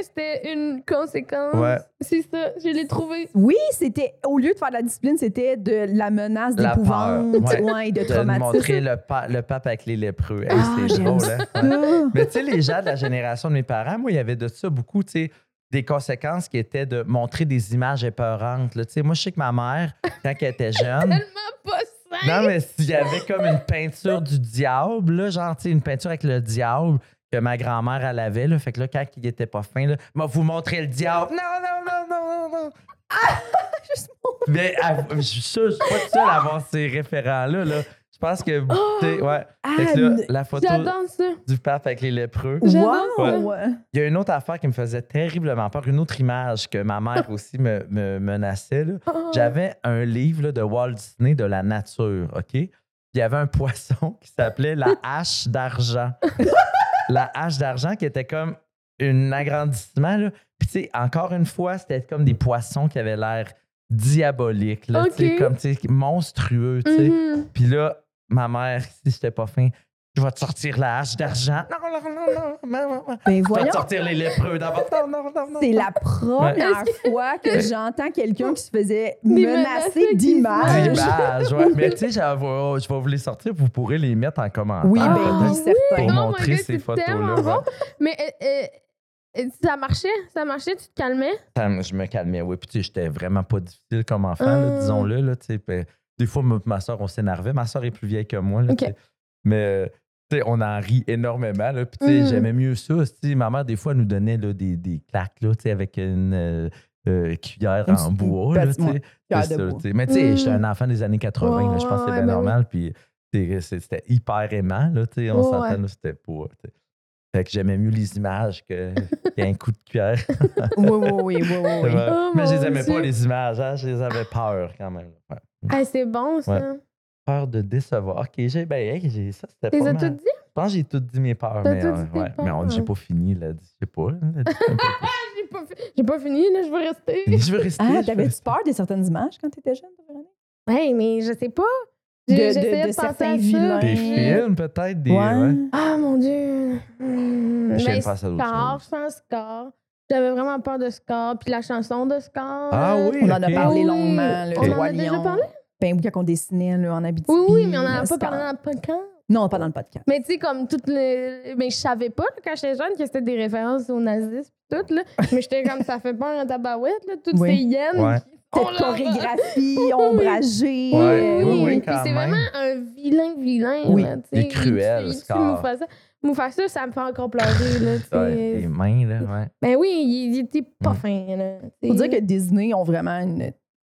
c'était une conséquence. Ouais. C'est ça, je l'ai trouvé. Oui, c'était au lieu de faire de la discipline, c'était de la menace La d'épouvante, peur, ouais. ouais, de De traumatisme. montrer le, pa- le pape avec les lépreux. Hey, Ah, c'est j'aime drôle, ça. hein? Mais tu sais, les gens de la génération de mes parents, moi, il y avait de ça beaucoup, tu sais, des conséquences qui étaient de montrer des images épeurantes. là. Moi, je sais que ma mère, quand elle était jeune, Tellement pas sain. non, mais s'il y avait comme une peinture du diable, là, genre, une peinture avec le diable que ma grand-mère, elle avait, là, fait que là, quand il était pas fin, là, m'a vous montrer le diable. Non, non, non, non, non, non. <laughs> Juste Mais je suis sûr, je suis pas tout seul à avoir ces référents-là, là. Je pense que, sais, ouais. Fait que là, la photo J'adore ça. du pape avec les lépreux. J'adore! Il y a une autre affaire qui me faisait terriblement peur, une autre image que ma mère <laughs> aussi me, me menaçait. là. Oh. J'avais un livre là, de Walt Disney de la nature, OK? Puis il y avait un <laughs> poisson qui s'appelait la <laughs> hache d'argent. la hache d'argent qui était comme un agrandissement. Là. Puis, tu sais, encore une fois, c'était comme des poissons qui avaient l'air diaboliques, là, tu sais, Ok. comme tu sais, monstrueux. tu sais. Mhm. Puis là, ma mère, si j'étais pas fin, je vais te sortir la hache d'argent. Non, non, non, non, non, non. Ben Je vais te sortir les lépreux d'abord. Non, non, non, non. c'est la première fois que j'entends quelqu'un qui se faisait <laughs> menacer menacés qui d'image. se- Images, ouais. Mais tu sais, je vais je vais vous les sortir, vous pourrez les mettre en commentaire. Oui, ben Ah, oui, certain. Pour Oh montrer ces c'est photos-là. Mais euh, euh, ça marchait? Ça marchait? Tu te calmais? Je me calmais, oui. Puis, tu sais, j'étais vraiment pas difficile comme enfant, là, Ah. disons-le. Là, tu sais. Des fois, ma soeur, on s'énervait. Ma soeur est plus vieille que moi. Là. Mais, euh, on en rit énormément. Là, puis, Mm. j'aimais mieux ça. Tu sais, ma mère, des fois, nous donnait là, des, des claques là, avec une euh, euh, cuillère Une en bois. Là, cuillère ça, bois. Mais, tu sais, Mm. j'étais un enfant des années 80. là, je pense que c'est Ouais, bien ben normal. Puis, c'était hyper aimant. Là, on Ouais. s'entend, c'était pas. Fait que j'aimais mieux les images <laughs> qu'un coup de cuillère. Oui, oui, oui, oui, oui. Oh, mais je les aimais Dieu. pas, les images. hein, Je les avais peur quand même. Ouais. Ah, c'est bon, ça. Ouais. Peur de décevoir. OK, j'ai ben, hey, j'ai- ça, c'était Tu pas les as mal. toutes dit? Je pense que j'ai tout dit mes peurs. T'as Mais, tout euh, dit tes ouais, mais on- peurs. <laughs> j'ai pas fini. Là, pas. J'ai pas, fi- j'ai pas fini, là, je veux rester. je veux rester. Ah, je veux t'avais-tu peur de certaines images quand t'étais jeune, toi, Véronique? Ouais, mais je sais pas. De- J'ai- de- j'essayais de penser certains à ça, vilains. Des films, peut-être. Des, ouais. Ah, mon Dieu. Hmm, Je viens ben, de penser à d'autres Scar, choses. je pense Scar. J'avais vraiment peur de Scar. Puis la chanson de Scar. Ah là. oui, On en a parlé Oui. longuement, le On en Roi a déjà Lion. parlé? Ben oui, quand on dessinait là, en Abitibi. Oui, oui, mais on en a le pas Scar. parlé dans le podcast. Non, pas dans le podcast. Mais tu sais, comme toutes les. Mais je savais pas, là, quand j'étais jeune, que c'était des références au nazisme pis tout, là. <laughs> Mais j'étais comme, ça fait peur en tabarouette, là. Toutes Oui. ces hyènes. Ouais. Cette chorégraphie ombragée. Ouais, euh, oui, oui, Puis quand c'est même. vraiment un vilain vilain. Oui. là, tu Il est sais. cruel, Il tue- il tue Scar. Mufasa. Mufasa, ça me fait encore pleurer, là. tu sais. Ouais, les mains, là. Ouais. Ben oui, il, il était pas Mm. fin, là. Faut dire que Disney ont vraiment une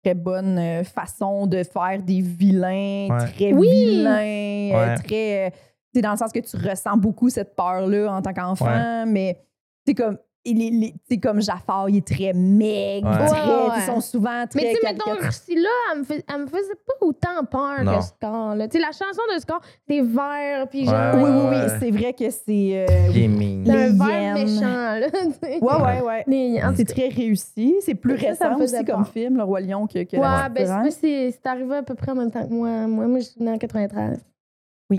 très bonne euh, façon de faire des vilains, Ouais. très Oui. vilains, euh, Ouais. très. C'est dans le sens que tu ressens beaucoup cette peur-là en tant qu'enfant, mais c'est comme. Il est- il est- tu sais, comme Jafar, il est très maigre, Ouais. très, Ouais, ouais. ils sont souvent très. Mais tu sais, mettons. Ursula, elle me, fais- elle me faisait pas autant peur Non. que Scar. là. Tu sais, la chanson de Scar, c'est vert, puis Ouais, genre. Oui, oui, oui, Ouais. c'est vrai que c'est. euh. C'est les vert méchant, là. <laughs> tu sais. Ouais, ouais, ouais. C'est très réussi. C'est plus Ça, ça me récent aussi comme film, Le Roi Lion, que, que Ouais, ben c'est, c'est, c'est arrivé à peu près en même temps que moi. Moi, moi je suis née en 93.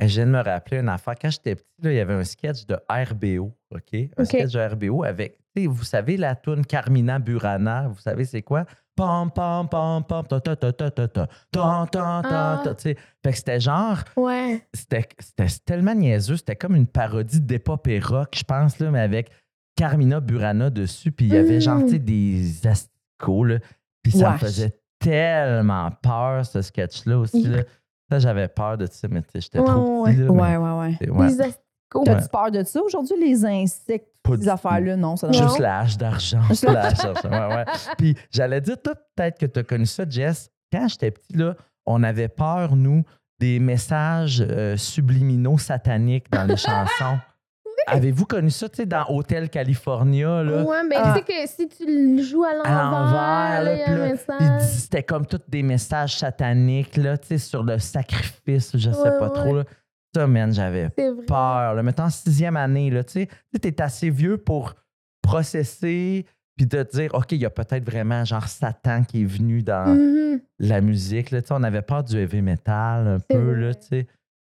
Je viens de me rappeler une affaire. Quand j'étais petit, là, il y avait un sketch de RBO, OK? Un sketch de RBO avec, vous savez, la toune Carmina Burana, vous savez c'est quoi? Pam, pam, pam, pam, ta, ta, ta, ta, ta, ta, ta, ta, ta, Ah. ta, tu sais. Fait que c'était genre, Ouais. c'était tellement niaiseux, c'était comme une parodie d'épopée rock, je pense, là, mais avec Carmina Burana dessus, puis il y avait genre, Mm. des asticots, là, puis ça me faisait tellement peur, ce sketch-là aussi, là. Ça, j'avais peur de ça, mais tu sais, j'étais trop Ouais, petit, là, mais- Ouais, ouais, ouais. ouais. Les asticots. T'as-tu peur de ça? Aujourd'hui, les insectes, ces affaires-là, non, ça Juste hache d'argent. Juste la hache d'argent. Ouais, ouais. <laughs> Puis j'allais dire, toi, peut-être que tu as connu ça, Jess. Quand j'étais petit, là, on avait peur, nous, des messages euh, subliminaux sataniques dans les <laughs> chansons. Avez-vous connu ça, tu sais, dans Hotel California, là? Ouais, mais Ah. tu sais que si tu le joues à l'envers, c'était comme tous des messages sataniques, là, tu sais, sur le sacrifice, je sais Ouais, pas ouais. trop. là. Ça, man, j'avais peur. Là. Mettons, en sixième année, là, tu sais, tu es assez vieux pour processer puis te dire, OK, il y a peut-être vraiment genre Satan qui est venu dans Mhm. la musique. Là, Tu sais, on avait peur du heavy metal un peu. vrai. Là, sais.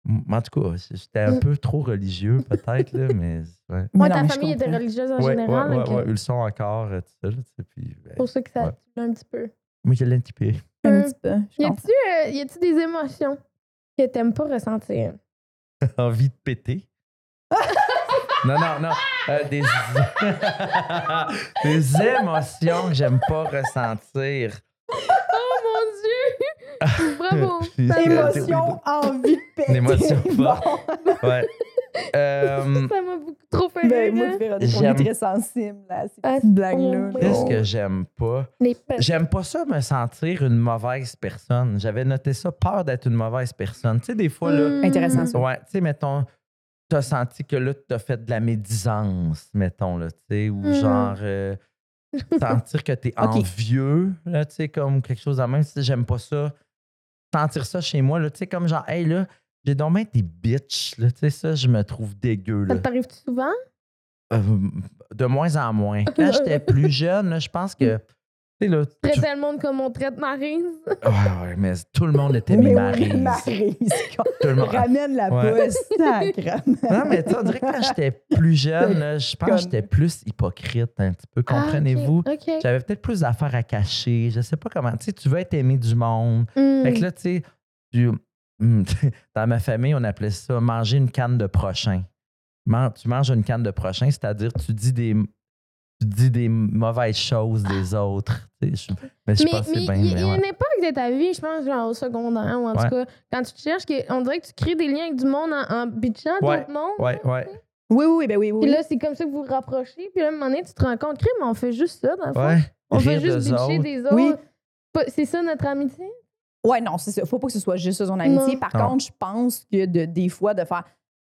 En tout cas, j'étais un Mm. peu trop religieux, peut-être, là, mais. <laughs> Ouais. Mais Ouais, non, ta famille était religieuse en Ouais, général. ouais, ils le sont encore, euh, tout ça. Là, tu sais, puis, ben, Pour ceux qui savent Ouais. un petit peu. moi, je l'ai un petit peu. Un Euh, petit peu. Y a-tu, euh, y a-tu des émotions que t'aimes pas ressentir? <laughs> Envie de péter? <laughs> non, non, non. Euh, des... des émotions que j'aime pas ressentir. <laughs> Bravo! Émotion, envie de <laughs> péter. Une émotion Bon. forte. <laughs> Ouais. Euh, Ça m'a beaucoup trop fait Ben, rire. moi, hein. On est très sensible à ces Ah, petites blagues-là. oh, Qu'est-ce que j'aime pas? J'aime pas ça me sentir une mauvaise personne. J'avais noté ça, peur d'être une mauvaise personne. Tu sais, des fois, là, Mm. Intéressant, ça. ouais, tu sais, mettons, t'as senti que là, t'as fait de la médisance, mettons, là, tu sais, ou Mm. genre, euh, sentir que t'es Ok. envieux, là, tu sais, comme quelque chose en même. J'aime pas ça. Sentir ça chez moi, là, tu sais, comme genre, hey, là, j'ai donc bien des bitches, là, tu sais, ça, je me trouve dégueu, là. Ça t'arrive souvent? Euh, de moins en moins. <laughs> Quand j'étais plus jeune, là, je pense que. Là. tout- Traitais le monde comme on traite Maryse. Ouais, ouais, mais tout le monde était Mais mi-marise. oui, Maryse. <laughs> Tout le monde. Ramène la Ouais. Non, mais tu sais, on dirait que quand j'étais plus jeune, là, je pense que j'étais plus hypocrite un petit peu. Comprenez-vous? Ah, ok. J'avais peut-être plus d'affaires à cacher. Je sais pas comment. Tu sais, tu veux être aimé du monde. Hmm. Fait que là, tu sais, tu- hum, <laughs> dans ma famille, on appelait ça manger une canne de prochain. Man- tu manges une canne de prochain, c'est-à-dire tu dis des, tu dis des mauvaises choses des autres. Sais, je- mais je mais pense que mais c'est bien. il y, mais a une époque de ta vie, je pense, genre au secondaire, ou en Ouais. tout cas, quand tu te cherches, que- on dirait que tu crées des liens avec du monde en, en bitchant Ouais, d'autres mondes. Ouais, ouais. Oui, oui, ben oui, oui. Puis là, c'est comme ça que vous vous rapprochez. Puis là, à un moment donné, tu te rends compte, crime, on fait juste ça, dans le fond. On fait juste bitcher autres. des autres. Oui. Pas- C'est ça notre amitié? Ouais, non, c'est ça. Faut pas que ce soit juste ça, son amitié. Non. Par Non. contre, je pense que de, des fois, de faire.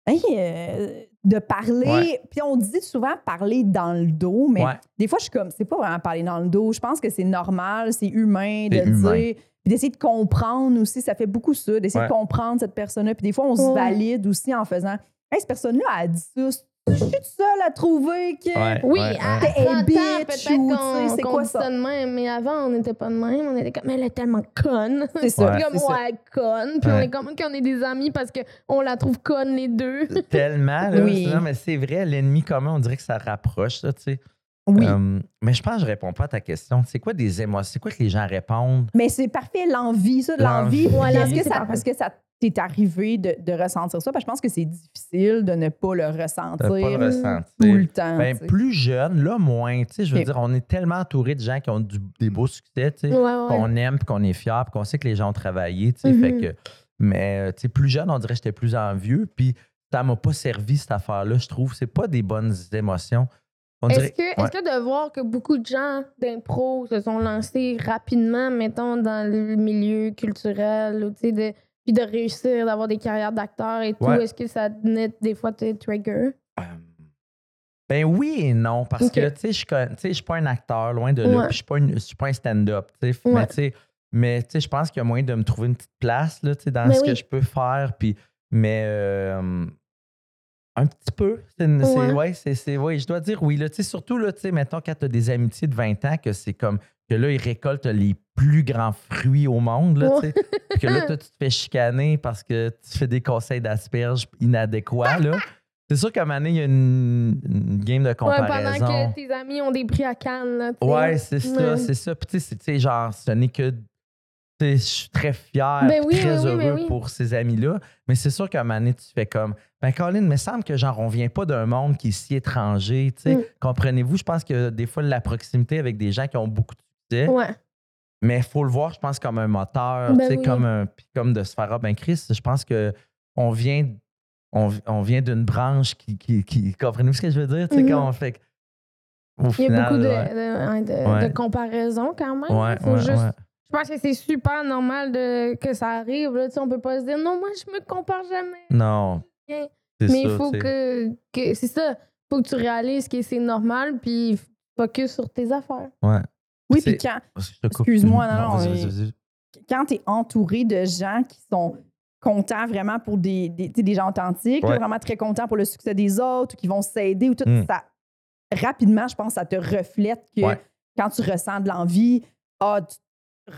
Hey, euh, de parler. Puis on dit souvent parler dans le dos, mais Ouais. des fois, je suis comme, c'est pas vraiment parler dans le dos. Je pense que c'est normal, c'est humain de humain. dire. Puis d'essayer de comprendre aussi. Ça fait beaucoup ça, d'essayer Ouais. de comprendre cette personne-là. Puis des fois, on se Ouais. valide aussi en faisant. Hey, cette personne-là a dit ça. Je suis toute seule à trouver que. Ouais, Oui, ouais, à, ouais. Hey, 30 ans, bitch, peut-être ou, qu'on tu sais, c'est qu'on quoi dit ça? de même, mais avant, on n'était pas de même. On était comme, elle est tellement conne. <laughs> C'est ça. Comme, c'est ça. ouais, conne. Puis on Ouais. est comme qu'on est des amis parce qu'on la trouve conne, les deux. <laughs> Tellement, là. Oui. Non, mais c'est vrai, l'ennemi commun, on dirait que ça rapproche, ça, tu sais. Oui. Euh, mais je pense que je réponds pas à ta question. C'est quoi des émotions? C'est quoi que les gens répondent? Mais c'est parfait, l'envie, ça, de l'envie. L'envie. Ouais, Puis l'envie, Est-ce que c'est ça, parfait. est-ce que ça t'est arrivé de, de ressentir ça? Parce que je pense que c'est difficile de ne pas le De ressentir pas le ressentir. tout le temps. Ben, sais. plus jeune, là, moins. Tu sais, je veux dire, on est tellement entouré de gens qui ont du- des beaux succès, tu sais, Ouais, ouais. qu'on aime, puis qu'on est fier, puis qu'on sait que les gens ont travaillé, tu sais. Mhm. Fait que, mais, euh, plus jeune, on dirait que j'étais plus envieux, puis ça m'a pas servi, cette affaire-là, je trouve. C'est pas des bonnes émotions. On Est-ce que, Ouais. est-ce que de voir que beaucoup de gens d'impro se sont lancés rapidement, mettons, dans le milieu culturel, ou, tu sais, de, puis de réussir, d'avoir des carrières d'acteurs et tout, Ouais. est-ce que ça venait des fois te trigger? Euh, Ben oui et non, parce que, tu sais, je suis pas un acteur, loin de là, puis je suis pas, une- je suis pas un stand-up, tu sais. Mais, tu sais, mais, je pense qu'il y a moyen de me trouver une petite place, là, tu sais, dans Mais ce oui. que je peux faire, puis, mais euh, un petit peu. C'est Ouais. ouais, ouais, je dois dire oui, là, tu sais, surtout, là, tu sais, mettons, quand tu as des amitiés de 20 ans, que c'est comme, que là, ils récoltent les plus grands fruits au monde, là, sais, <laughs> puis que là, toi, tu te fais chicaner parce que tu fais des conseils d'asperges inadéquats, là. <laughs> C'est sûr qu'à donné, il y a une, une game de Ouais, comparaison. pendant que tes amis ont des prix à Cannes, là. Ouais, c'est ça, c'est ça. Puis tu sais, genre, ce n'est que. tu sais, Je suis très fier, Ben oui, très oui, heureux ben oui. pour ces amis-là. Mais c'est sûr qu'à un moment donné, tu fais comme. Ben, Colin, il me semble que, genre, on vient pas d'un monde qui est si étranger. tu sais. Mm. Comprenez-vous? Je pense que des fois, la proximité avec des gens qui ont beaucoup de Ouais. Mais il faut le voir, je pense, comme un moteur, Ben oui. comme, un, comme de se faire, ah ben Chris, je pense que on vient, on, on vient d'une branche qui, qui, qui- comprenez-vous ce que je veux dire? Sais, Mhm. quand on fait au Il y a beaucoup de, ouais. de, ouais, de- Ouais. de comparaisons quand même. Ouais, Faut juste-. Je pense que c'est super normal de, que ça arrive. Là, on peut pas se dire non, moi je me compare jamais. Non. Mais il faut que, que c'est ça. faut que tu réalises que c'est normal puis focus sur tes affaires. Ouais. Oui, puis quand, coupe. Excuse-moi, <laughs> non, non, mais- vas-y. quand tu es entouré de gens qui sont contents vraiment pour des, des, des gens authentiques, là, Ouais. vraiment très contents pour le succès des autres, ou qui vont s'aider ou tout Mm. ça, rapidement, je pense, ça te reflète que Ouais. quand tu ressens de l'envie, ah, tu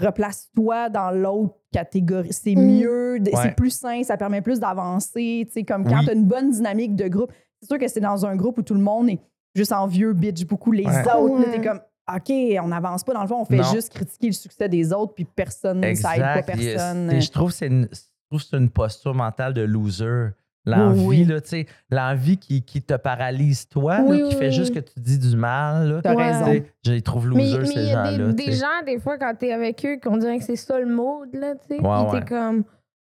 replaces-toi dans l'autre catégorie. C'est Mm. mieux, Ouais. c'est plus sain, ça permet plus d'avancer. Tu sais, comme quand Oui. tu as une bonne dynamique de groupe, c'est sûr que c'est dans un groupe où tout le monde est juste envieux, bitch beaucoup les Ouais. autres. Ouais. Tu comme, OK, on n'avance pas. Dans le fond, on fait Non. juste critiquer le succès des autres, puis personne, ça aide pas Exact. personne. Et Je trouve que c'est une, je trouve que c'est une posture mentale de loser. L'envie, Oui, oui. là, tu sais, l'envie qui, qui te paralyse toi, là, qui oui, fait oui. juste que tu dis du mal. T'as raison. Je les trouve Mais losers, mais ces il y a gens-là. des, gens, des fois, quand t'es avec eux, qu'on dirait que c'est ça le mode, là, tu sais. Ouais, Puis ouais. t'es comme,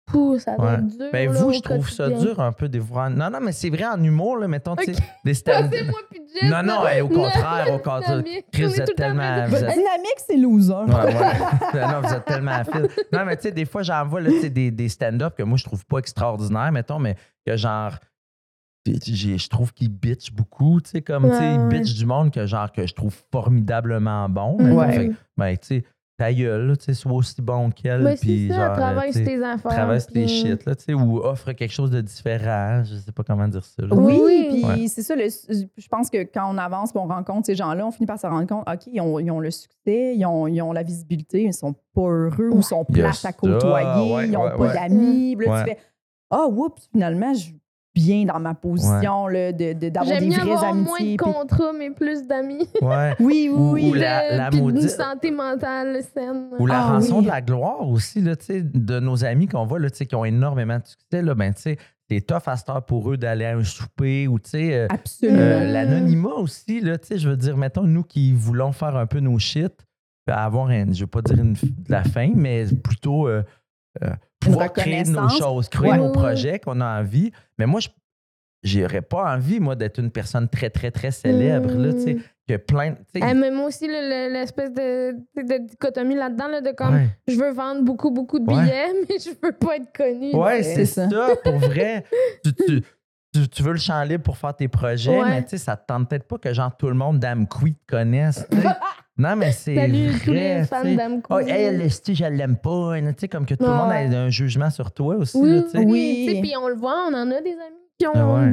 pouh, ça va Ouais. être dur. Ben là, vous, je trouve ça dur un peu des fois. Non, non, mais c'est vrai en humour, là, mettons, tu sais, des <laughs> stand c'est moi puis Jess. Non, non, hey, au contraire, au contraire. Chris, vous êtes tellement. vous êtes- dynamique, c'est loser. Ouais, ouais. <laughs> non, vous êtes tellement à fil. Non, mais tu sais, des fois, j'en vois là, tu sais, des, des stand-up que moi, je trouve pas extraordinaires, mettons, mais que genre. Je trouve qu'ils bitchent beaucoup, tu sais, comme, tu sais, Ouais, ils bitchent du monde que genre, que je trouve formidablement bon. Mettons. Ouais. Fait ben, tu sais, ta gueule, là, tu sais, sois aussi bon qu'elle. Mais puis c'est ça, genre, travaille sur tes affaires. travaille sur tes shit, là, tu sais, ou offre quelque chose de différent. Je sais pas comment dire ça. là. Oui, Oui. puis Ouais. c'est ça. le- je pense que quand on avance, puis on rencontre ces gens-là, on finit par se rendre compte, OK, ils ont, ils ont le succès, ils ont, ils ont la visibilité, ils sont pas heureux ou ils sont plates à côtoyer, ouais, ils n'ont ouais, pas ouais. d'amis. Puis là, Ouais. tu fais, ah, oups, finalement, je bien dans ma position là, de, de- d'avoir J'aime des vraies avoir moins amitiés. de puis- contrats, mais plus d'amis. Ouais. <laughs> Oui, oui, Ou- oui. ou la- De- maudite- Une santé mentale saine. Ou la Ah rançon oui. de la gloire aussi, là, tu sais, de nos amis qu'on voit, là, tu sais, qui ont énormément de succès, là, ben, tu sais, c'est tough à cette heure pour eux d'aller à un souper ou, tu sais, euh, Absolument. euh, l'anonymat aussi, là, tu sais, je veux dire, mettons, nous qui voulons faire un peu nos shit, euh, avoir, un, je veux pas dire une, de la fin, mais plutôt euh, euh, pouvoir créer nos choses, créer Ouais. nos projets qu'on a envie. Mais moi, je j'aurais pas envie, moi, d'être une personne très, très, très célèbre, là, tu sais, Mm. que plein, tu sais, Ah, mais moi aussi, le- le- l'espèce de, de dichotomie là-dedans, là, de comme ouais. je veux vendre beaucoup, beaucoup de Ouais. billets, <laughs> mais je veux pas être connue. Ouais, c'est ça. ça. pour vrai. <laughs> Tu, tu- tu- tu veux le champ libre pour faire tes projets, Ouais. mais tu sais, ça te tente peut-être pas que genre tout le monde d'Am te connaisse. <laughs> non, mais <laughs> c'est Salut vrai. tous les fans tu sais. d'Am Oh, elle, esti, je l'aime pas. hein, Tu sais, comme que tout le monde a un jugement sur toi aussi. Oui, là, tu sais. oui. Puis on le voit, on en a des amis qui ont, Ah ouais.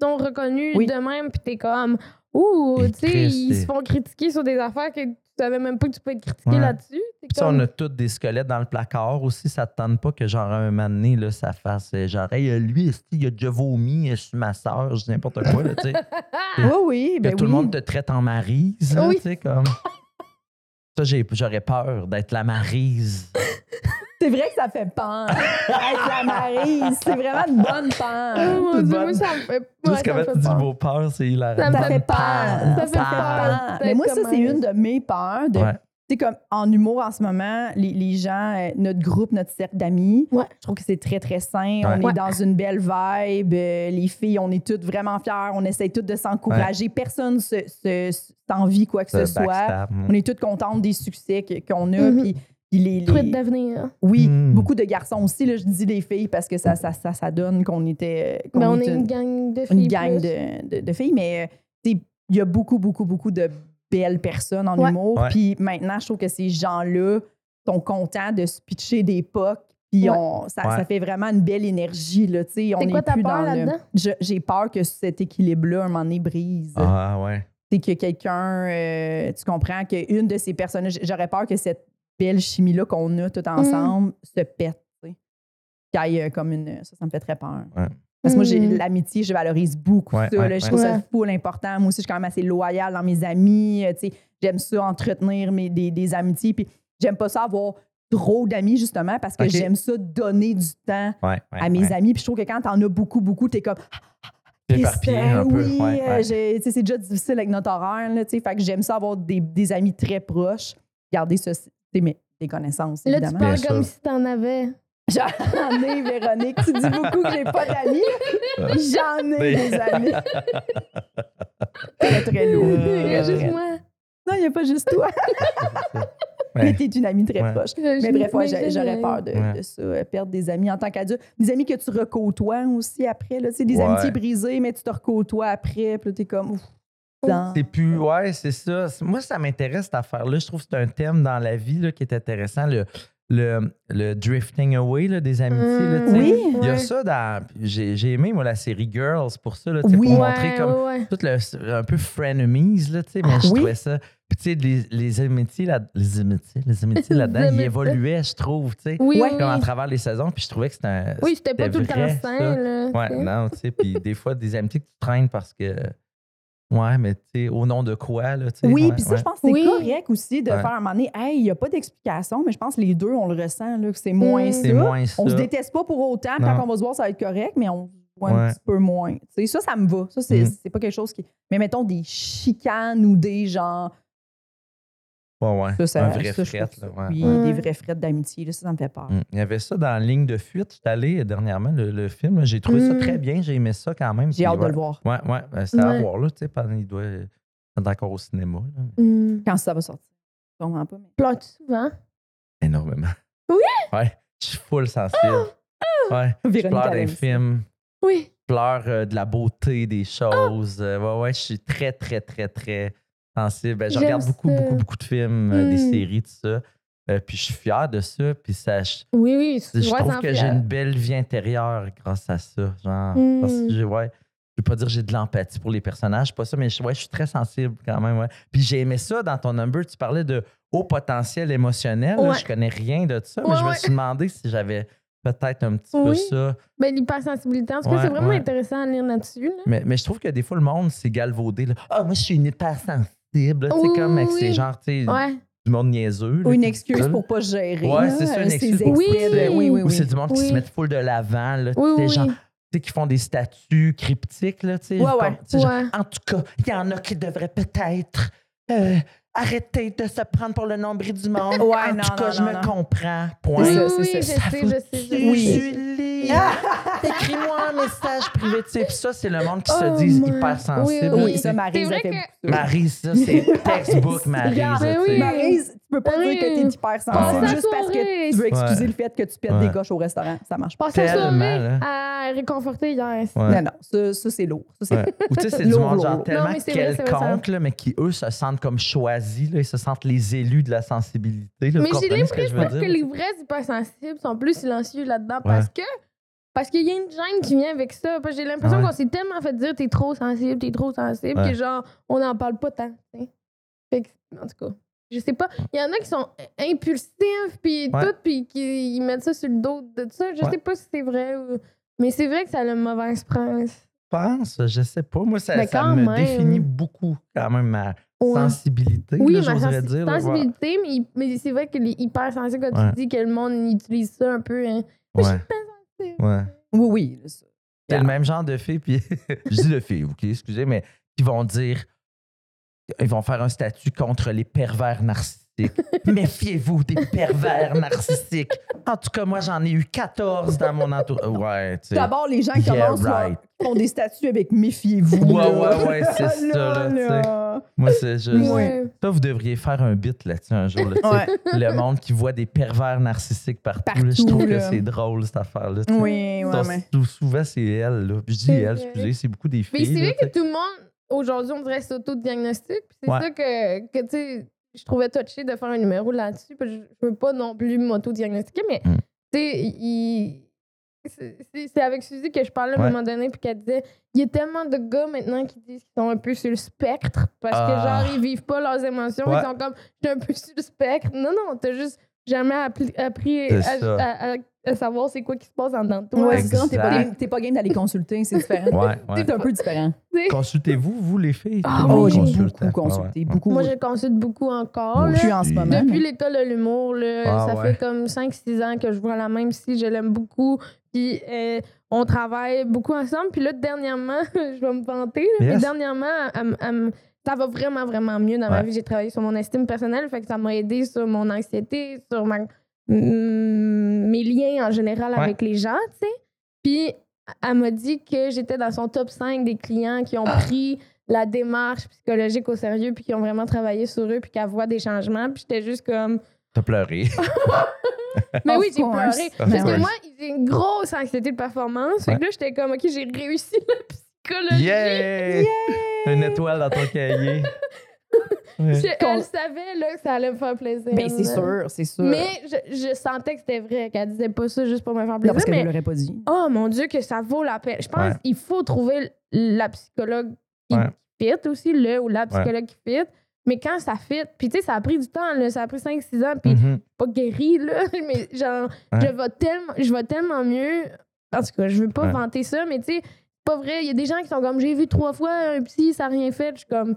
sont reconnus Oui. de même, puis t'es comme, ouh, Et tu sais, ils se font critiquer sur des affaires que savais même pas que tu peux être critiqué Ouais. là-dessus. Comme- on a tous des squelettes dans le placard aussi. Ça te tente pas que, genre, un moment donné, là, ça fasse euh, genre, hey, euh, lui, il a déjà vomi euh, sur ma soeur, je dis n'importe quoi, là, tu sais. <laughs> Oui, oui. que Ben tout oui. le monde te traite en marise, Oui. tu sais, comme. Ça, j'ai- j'aurais peur d'être la marise. <laughs> C'est vrai que ça fait peur. <laughs> Être la c'est vraiment une bonne Oh peur. mon Dieu, bonne. moi, ça me fait, qu'avait me fait tu dis le peur. mot peur, c'est hilarant. Ça me fait peur. peur. Ça fait peur. Mais moi, ça, c'est une de mes peurs. De, Ouais. Tu sais, comme en humour en ce moment, les, les gens, euh, notre groupe, notre cercle d'amis, Ouais. je trouve que c'est très, très sain. Ouais. On est Ouais. dans une belle vibe. Euh, les filles, on est toutes vraiment fiers. On essaie toutes de s'encourager. Personne se, se, s'envie quoi que ce, Ce soit. backstab. On est toutes contentes des succès qu'on a. Mhm. Puis les, les- Truite d'avenir. oui, Mm. beaucoup de garçons aussi. Là, je dis les filles parce que ça, ça, ça, ça donne qu'on était. qu'on Ben, on était est une gang de filles. une gang de, de- de filles, mais euh, tu sais, il y a beaucoup, beaucoup, beaucoup de belles personnes en Ouais. humour. Ouais. Puis maintenant, je trouve que ces gens-là sont contents de se pitcher des pocs. Puis Ouais. on- ça, Ouais. ça fait vraiment une belle énergie. Là, tu sais. on C'est quoi est ta plus peur dans le- J'ai peur que cet équilibre-là, un moment donné, brise. Ah, ouais. C'est que quelqu'un, euh, tu comprends, qu'une de ces personnes, j'aurais peur que cette belle chimie-là qu'on a Mm. tout ensemble se pète. tu sais. Qu'il y ait euh, comme une. Ça, ça me fait très peur. Ouais. Parce que moi, j'ai Mm. l'amitié, je valorise beaucoup Ouais, ça. ouais, là. je trouve ça full important. Moi aussi, je suis quand même assez loyale dans mes amis. euh, tu sais. J'aime ça entretenir mes, des, des amitiés. Puis j'aime pas ça avoir trop d'amis, justement, parce que j'aime ça donner du temps Ouais, ouais, à mes ouais. amis. Puis je trouve que quand t'en as beaucoup, beaucoup, t'es comme T'es éparpillé un peu. Oui, euh, c'est déjà difficile avec notre horaire. Là, tu sais. fait que j'aime ça avoir des, des amis très proches. Garder ça, tu mais des connaissances, Là, tu parles comme si t'en avais. J'en ai, Véronique. Tu dis beaucoup que j'ai pas d'amis. J'en ai Mais- des amis. <laughs> très, très lourd. Il y a juste moi. Non, il n'y a pas juste toi. <laughs> Mais t'es une amie très Ouais. proche. Mais bref, ouais, j'aurais peur de, Ouais. de ça, euh, perdre des amis en tant qu'adulte. Des amis que tu recôtoies aussi après. Là, Tu des Ouais. amitiés brisées, mais tu te recôtoies après. Puis là, t'es comme. Ouf, C'est plus. Ouais, c'est ça. Moi, ça m'intéresse cette affaire-là. Je trouve que c'est un thème dans la vie là, qui est intéressant. Le, le, le drifting away là, des amitiés. là, sais. Oui. Il y a Ouais. ça dans. J'ai j'ai aimé, moi, la série Girls pour ça. Là, tu sais, Oui. Pour Ouais, montrer comme. ouais, ouais. Tout le, un peu frenemies, là, tu sais, mais je oui? trouvais ça. Puis, tu sais, les, les amitiés, là, les amitiés, les amitiés <laughs> là-dedans, ils évoluaient, je trouve, tu sais. Oui, Comme à travers les saisons, puis je trouvais que c'était un. Oui, c'était pas tout le temps sain, là. Ouais, non, tu sais, puis des fois, des amitiés que tu traînes parce que. Ouais, mais tu sais, au nom de quoi, là, tu sais? Oui, puis ça, ouais. je pense que c'est Oui. correct aussi de Ouais. faire un moment donné, hey, il n'y a pas d'explication, mais je pense que les deux, on le ressent, là, que c'est moins Mm. ça. C'est moins ça. On se déteste pas pour autant, puis Non. quand on va se voir, ça va être correct, mais on se voit un petit peu moins. Tu sais, ça, ça me va. Ça, c'est Mm. c'est pas quelque chose qui. Mais mettons des chicanes ou des gens. Ouais, ouais. Ça, ça, un vrai ça, fret, là, ouais. Ouais. des vrais frettes d'amitié, là, ça, ça me fait peur. Mm. Il y avait ça dans Ligne de fuite. Je suis allé dernièrement, le, le film. J'ai trouvé ça Mm. très bien. J'ai aimé ça quand même. J'ai hâte de le voir. Ouais, ouais. ben, c'est à voir, là. Tu sais, pendant- il doit être encore au cinéma. là. Hmm. Quand ça va sortir. Je comprends pas, mais. Pleures-tu souvent? Énormément. Oui? Ouais. Je suis full sensible. Ouais. Je pleure des films. Oui. Je pleure euh, de la beauté des choses. Euh, ouais, ouais. Je suis très, très, très, très sensible. Ben, je regarde beaucoup, ça. beaucoup, beaucoup de films, euh, des Mm. séries, tout ça. Euh, puis je suis fier de ça. Puis ça, je, Oui, oui. je vois, trouve que j'ai une belle vie intérieure grâce à ça. Genre, Mm. parce que j'ai- ouais, je veux pas dire que j'ai de l'empathie pour les personnages, pas ça, mais je, ouais, je suis très sensible quand même. Ouais. Puis j'ai aimé ça dans ton number. Tu parlais de haut potentiel émotionnel. là. Ouais. je connais rien de ça, mais je me suis demandé si j'avais peut-être un petit peu ça. Ben, l'hypersensibilité, en tout cas, c'est vraiment intéressant à lire là-dessus. là. Mais, mais je trouve que des fois, le monde s'est galvaudé. là. Ah, moi, je suis une hypersensible. Oui, comme avec oui, ces oui. genre, tu sais, Ouais. du monde niaiseux. là, Ou une excuse ça, là. pour pas gérer. Ouais, c'est ça, une excuse pour de- Oui, oui, Ou oui. c'est du monde qui Oui. se met full de l'avant. là. Oui, Tu oui, sais, genre, oui. tu sais, qui font des statuts cryptiques, là, tu sais. Ouais, ouais. comme- tu sais, genre, Ouais. En tout cas, il y en a qui devraient peut-être euh, arrêter de se prendre pour le nombril du monde. Ouais, en non, tout cas, non, je non, me comprends. Point. C'est Oui, ça, oui, c'est je ça. sais, je sais, je sais. Oui. Écris-moi un message privé. Tu sais, Puis ça, c'est le monde qui Oh se dit my- hypersensible. Oui, ça, que- beaucoup ça. C'est textbook, <laughs> Maryse. Regarde, Ben tu peux pas Oui. dire que t'es hypersensible juste parce que tu veux excuser Ouais. le fait que tu pètes Ouais. des gauches au restaurant. Ça marche pas. Passer à réconforter hier. Ouais. Non, non, ça, ça, c'est lourd. Ça, c'est Ouais. Ou tu sais, c'est <laughs> du monde genre tellement quelconque, là, mais qui, eux, se sentent comme choisis. Là, ils se sentent les élus de la sensibilité. Mais j'ai l'impression que les vrais hypersensibles sont plus silencieux là-dedans parce que parce qu'il y a une gêne qui vient avec ça. J'ai l'impression Ouais. qu'on s'est tellement fait dire t'es trop sensible, t'es trop sensible Ouais. que genre on n'en parle pas tant. Fait que, en tout cas, je sais pas. Il y en a qui sont impulsifs puis Ouais. tout puis qui ils mettent ça sur le dos de ça. Je sais pas si c'est vrai ou... mais c'est vrai que ça a le mauvaise presse. Je pense, je sais pas. Moi, ça, quand me même. définit beaucoup, quand même, ma sensibilité, Oui, là, ma là, sensibilité, mais, mais c'est vrai que les hypersensibles, quand tu dis que le monde utilise ça un peu. Hein. Je suis hypersensible. Ouais. Oui, oui. C'est le même genre de filles, puis <laughs> je dis de filles, OK, excusez, mais qui vont dire, ils vont faire un statut contre les pervers narcissiques. <laughs> Méfiez-vous des pervers narcissiques. En tout cas, moi, j'en ai eu 14 dans mon entourage. Ouais, tu sais. D'abord, les gens qui Yeah, commencent right. font des statuts avec méfiez-vous. Ouais, là. ouais, ouais, <laughs> c'est ça, là, tu sais. là. Moi, c'est juste. Ouais. Ça, vous devriez faire un bit là-dessus un jour. Là. Ouais. <laughs> Le monde qui voit des pervers narcissiques partout. là, je trouve que c'est drôle, cette affaire-là. Oui, ouais, mais. sou- Souvent, c'est elle. Là. Puis je dis C'est elle, excusez, c'est beaucoup des Mais filles. c'est là, vrai que tout le monde, aujourd'hui, on dirait s'auto-diagnostic. Puis C'est Ouais. ça que, que tu sais, je trouvais touché de faire un numéro là-dessus. Je veux pas non plus m'auto-diagnostiquer, mais Mm. tu sais, il- c'est- avec Suzy que je parlais à Ouais. un moment donné, puis qu'elle disait il y a tellement de gars maintenant qui disent qu'ils sont un peu sur le spectre parce Ah. que, genre, ils vivent pas leurs émotions. Ouais. Ils sont comme je suis un peu sur le spectre. Non, non, t'as juste jamais appris à, ça. à- à- à savoir c'est quoi qui se passe en dedans de toi. Ouais, t'es pas, game- t'es pas game d'aller consulter, c'est différent. Ouais, ouais. C'est un peu différent. Consultez-vous, vous, les filles? Ah monde oui, j'ai consulte, beaucoup consulté, beaucoup. Moi, je consulte beaucoup encore. Moi. Plus en ce moment. Depuis mais- l'école de l'humour, là, Ah, ça ouais. fait comme 5-6 ans que je vois la même si je l'aime beaucoup. Puis euh, on travaille beaucoup ensemble. Puis là, dernièrement, <laughs> je vais me vanter, là, mais Yes. dernièrement, elle elle me- ça va vraiment, vraiment mieux dans ma vie. J'ai travaillé sur mon estime personnelle, fait que ça m'a aidé sur mon anxiété, sur ma, mm, mes liens en général Ouais. avec les gens, tu sais. Puis elle m'a dit que j'étais dans son top 5 des clients qui ont pris la démarche psychologique au sérieux puis qui ont vraiment travaillé sur eux puis qui voient des changements. Puis j'étais juste comme... T'as pleuré. <laughs> Mais Of oui, j'ai pleuré. Of Parce que moi, j'ai une grosse anxiété de performance. Fait Ouais. que là, j'étais comme, OK, j'ai réussi la psychologie. Yeah! Une étoile dans ton cahier. <laughs> Ouais. Je- elle savait là, que ça allait me faire plaisir. Ben, c'est sûr, c'est sûr. Mais je, je sentais que c'était vrai, qu'elle disait pas ça juste pour me faire Non, plaisir. parce qu'elle ne mais l'aurait pas dit. oh mon Dieu, que ça vaut la peine. Je pense Ouais. qu'il faut trouver la psychologue qui Ouais. fit aussi, le ou la psychologue qui fit. Mais quand ça fit, puis tu sais, ça a pris du temps, là, ça a pris 5-6 ans, puis Mhm. pas guéri, là, <laughs> mais genre, Ouais. je, vais tellement, je vais tellement mieux. En tout cas, je veux pas Ouais. vanter ça, mais tu sais, pas vrai. Il y a des gens qui sont comme, j'ai vu trois fois un psy, ça n'a rien fait. Je suis comme,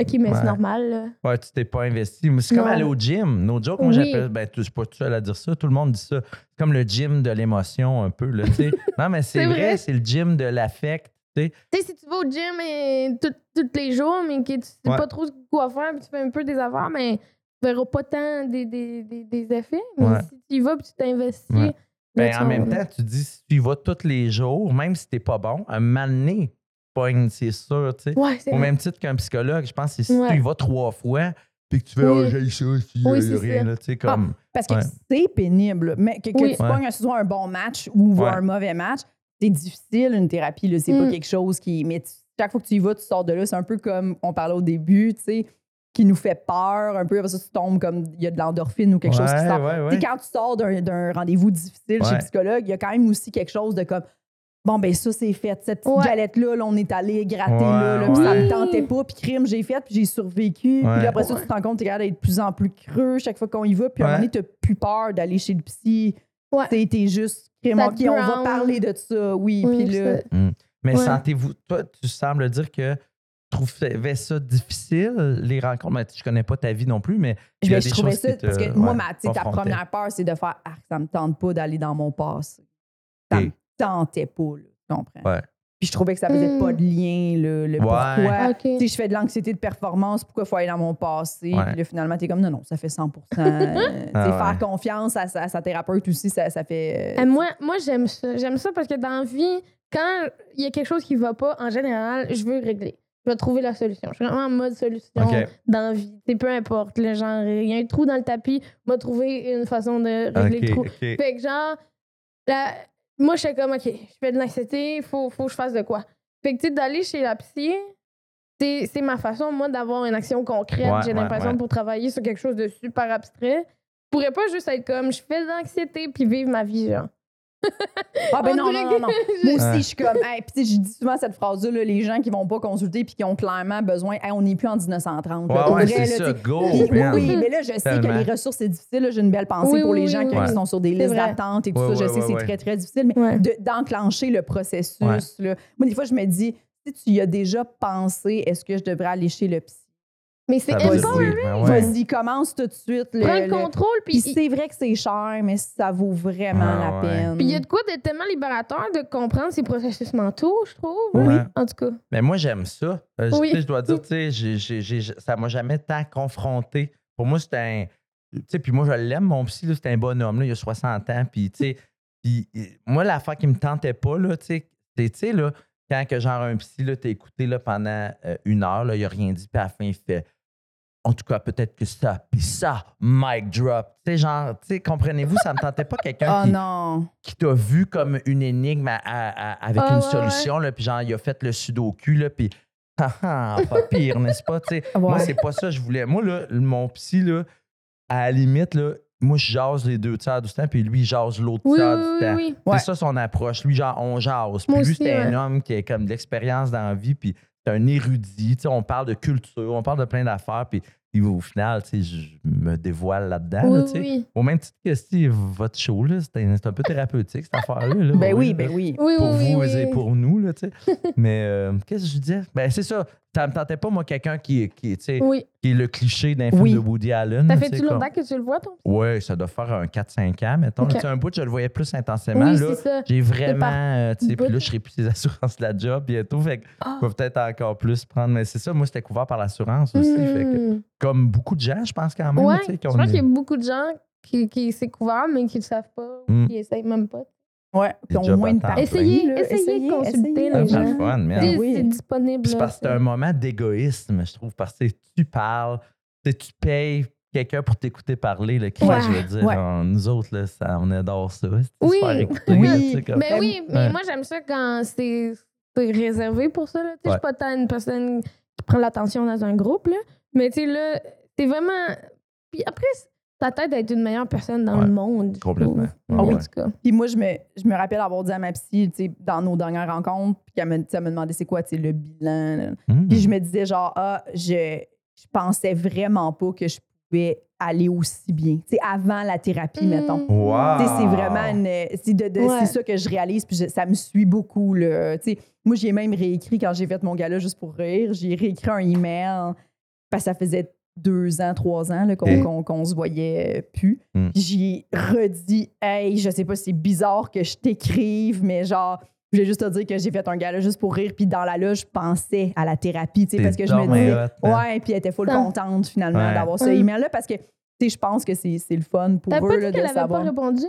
OK, mais Ouais. c'est normal, là. Ouais, tu t'es pas investi. C'est comme aller au gym. No joke, moi Oui. j'appelle. Ben, je suis pas tout seul à dire ça. Tout le monde dit ça. C'est comme le gym de l'émotion, un peu. Là, <laughs> non, mais c'est vrai, vrai. c'est le gym de l'affect. tu sais. Si tu vas au gym et tout- tous les jours, mais que tu sais Ouais. pas trop quoi faire, puis tu fais un peu des affaires, mais tu verras pas tant des, des, des, des effets. Mais si tu y vas puis tu t'investis, Ben, en même temps, tu dis, si tu y vas tous les jours, même si t'es pas bon, un moment donné, pogne, c'est sûr. tu sais. Ouais, Au vrai. même titre qu'un psychologue, je pense que si Ouais. tu y vas trois fois, puis que tu fais, Oui. oh, j'ai ça, si, Oui, c'est rien, là, tu sais, comme. Parce que Ouais. c'est pénible. Mais que, que Oui. tu pognes un- soit un bon match ou Ouais. un mauvais match, c'est difficile, une thérapie. là. C'est Mm. pas quelque chose qui. Mais tu- chaque fois que tu y vas, tu sors de là. C'est un peu comme on parlait au début, tu sais. Qui nous fait peur un peu. Après ça, tu tombes comme il y a de l'endorphine ou quelque chose qui sort. ouais, quand tu sors d'un rendez-vous difficile chez le psychologue, il y a quand même aussi quelque chose de comme bon, ben ça, c'est fait. Cette petite Ouais. galette-là, là, on est allé gratter Ouais, là, là, puis ça me tentait pas, puis crime, j'ai fait, puis j'ai survécu. Puis après ça, tu te rends compte que t'es capable d'être de plus en plus creux chaque fois qu'on y va, puis à un moment donné, t'as plus peur d'aller chez le psy. Ouais. T'es juste crime, OK, on va parler de ça, oui. Oui, puis là, ça- Mais Ouais. sentez-vous, toi, tu sembles dire que trouvais ça difficile, les rencontres? Mais je connais pas ta vie non plus, mais a je des trouvais choses ça, te- parce que moi, ma, ta première peur, c'est de faire Ah, ça me tente pas d'aller dans mon passé. Ça Ok. me tentait pas, là, tu comprends? Ouais. Puis je trouvais que ça faisait pas de lien, le, le Ouais. pourquoi. OK. Tu sais, je fais de l'anxiété de performance, pourquoi il faut aller dans mon passé? Ouais. Puis là, finalement, t'es comme non, non, ça fait 100 <laughs> Euh, tu sais, Ah ouais. Faire confiance à sa, à sa thérapeute aussi, ça, ça fait. euh, Euh, moi, moi j'aime ça. J'aime ça parce que dans la vie, quand il y a quelque chose qui va pas, en général, je veux régler. Je vais trouver la solution. Je suis vraiment en mode solution OK. dans la vie. C'est peu importe le genre. Il y a un trou dans le tapis, m'a trouver une façon de régler le trou. OK. Fait que genre, la- moi, je suis comme, OK, je fais de l'anxiété, faut, faut que je fasse de quoi. Fait que, tu sais, d'aller chez la psy, c'est c'est ma façon, moi, d'avoir une action concrète. Ouais, J'ai ouais, l'impression ouais. pour travailler sur quelque chose de super abstrait. Je pourrais pas juste être comme, je fais de l'anxiété puis vivre ma vie, genre. <laughs> Ah, ben On non, non, non, non. Moi aussi, Ouais. je suis comme. Hey, puis je dis souvent cette phrase-là, là, les gens qui vont pas consulter puis qui ont clairement besoin. Hey, on n'est plus en 1930. là. Ouais, ouais, c'est ça. Go, oui, oui, mais là, je sais Tellement. que les ressources, c'est difficile. J'ai une belle pensée Oui, pour oui, les gens oui, qui oui. sont sur des listes d'attente et tout Ouais, ça. Je ouais, sais, ouais, c'est ouais. très, très difficile. Mais Ouais. de- d'enclencher le processus, Ouais. là. moi, des fois, je me dis, si tu y as déjà pensé, est-ce que je devrais aller chez le psy? Mais c'est veut dire empowering. ben ouais. Vas-y, commence tout de suite. le- Prends le le- contrôle, Puis puis c'est vrai que c'est cher, mais ça vaut vraiment Ah, la ouais. peine. Puis il y a de quoi d'être tellement libérateur de comprendre ces processus mentaux, je trouve. Oui. En tout cas. Mais moi, j'aime ça. Euh, je- Oui. tu sais, je dois dire, <laughs> tu sais, j'ai- j'ai- j'ai- ça m'a jamais tant confronté. Pour moi, c'était un. Tu sais, puis moi, je l'aime, mon psy, là, c'était un bonhomme, là, il a 60 ans. Puis, tu sais, puis, euh, moi, l'affaire qui me tentait pas, là, tu sais, c'est, tu sais, là, quand que genre un psy, là, t'as écouté là, pendant euh, une heure, là, il a rien dit, puis à la fin, il fait. En tout cas, peut-être que ça, puis ça, mic drop. Tu sais, genre, tu sais, comprenez-vous, ça me tentait pas quelqu'un Oh qui, non. qui t'a vu comme une énigme à- à- à- avec Ah, une ouais, solution, là, puis genre, il a fait le sudoku, là, puis <laughs> ah, ah, pas pire, n'est-ce pas? tu sais? Moi, Ouais. c'est pas ça que je voulais. Moi, là, mon psy, là, à la limite, là, moi, je jase les deux tiers du temps, puis lui, il jase l'autre Oui, tiers oui, du temps. oui. Ouais. C'est ça son approche. Lui, genre, on jase. Puis Moi lui, c'est un ouais. homme qui a comme de l'expérience dans la vie, puis c'est un érudit. Tu sais, on parle de culture, on parle de plein d'affaires, puis au final, tu sais, je me dévoile là-dedans. Oui, là, tu sais. oui. Au même titre que si votre show, là, c'est un, c'est un peu thérapeutique, cette affaire-là. là. Ben oui, ben oui. Oui, Pour oui, vous oui, et oui. pour nous, là, tu sais. <laughs> Mais euh, qu'est-ce que je disais? Ben, c'est ça. Ça me tentait pas, moi, quelqu'un qui, qui, tu sais, Oui. qui est le cliché d'un film Oui. de Woody Allen. Ça fait-tu comme- longtemps que tu le vois, ton? Ouais, ça doit faire un 4-5 ans, mettons. Ok. Tu sais, un bout, je le voyais plus intensément. Oui, là, c'est ça. j'ai vraiment, par euh, tu sais, puis là, je serai plus ses assurances de la job bientôt. Fait que Ah. je vais peut-être encore plus prendre. Mais c'est ça, moi, c'était couvert par l'assurance aussi. Fait que, Hmm. Comme beaucoup de gens, je pense quand même. Ouais, tu sais, je pense est- qu'il y a beaucoup de gens qui, qui s'est couvert, mais qui ne le savent pas ou Mm. qui essayent même pas. Ouais. Puis au moins une. Essayez, là. essayez de consulter essayez. les Ah, c'est gens. oui. C'est disponible. Puis parce que c'est un moment d'égoïsme, je trouve, parce que tu parles, tu payes quelqu'un pour t'écouter parler, là, qui, Ouais. je veux dire, Ouais. on- nous autres, là, ça, on adore ça. C'est Oui. écouter, Oui. là, comme- Mais oui, mais Ouais. moi, j'aime ça quand c'est c'est réservé pour ça. là. Tu sais, Je suis pas tant une personne qui prend l'attention dans un groupe. Là. Mais tu sais, là, c'est vraiment. Puis après, ta tête d'être une meilleure personne dans Ouais. le monde. Complètement. trouve. Ouais, En ouais. tout cas. Puis moi, je me, je me rappelle avoir dit à ma psy, tu sais, dans nos dernières rencontres, puis qu'elle me, elle me demandait c'est quoi, tu sais, le bilan. Mmh. Puis je me disais genre, ah, je, je pensais vraiment pas que je pouvais aller aussi bien. Tu sais, avant la thérapie, mettons. Mm. Wow. Tu sais, c'est vraiment une, c'est de, de- Ouais. c'est ça que je réalise puis je- ça me suit beaucoup là. Tu sais, moi j'ai même réécrit quand j'ai fait mon gala juste pour rire, j'ai réécrit un email parce que ça faisait deux ans, trois ans là, qu'on, qu'on se voyait plus. Mm. J'ai redit, hey, je sais pas, c'est bizarre que je t'écrive, mais genre, je voulais juste te dire que j'ai fait un gala juste pour rire. Puis dans la loge, je pensais à la thérapie, tu sais, parce que je me disais, hein? ouais, puis elle était full contente finalement Ouais. d'avoir ce email-là parce que, tu sais, je pense que c'est, c'est le fun pour eux pas là, dit de qu'elle avait savoir. pas répondu?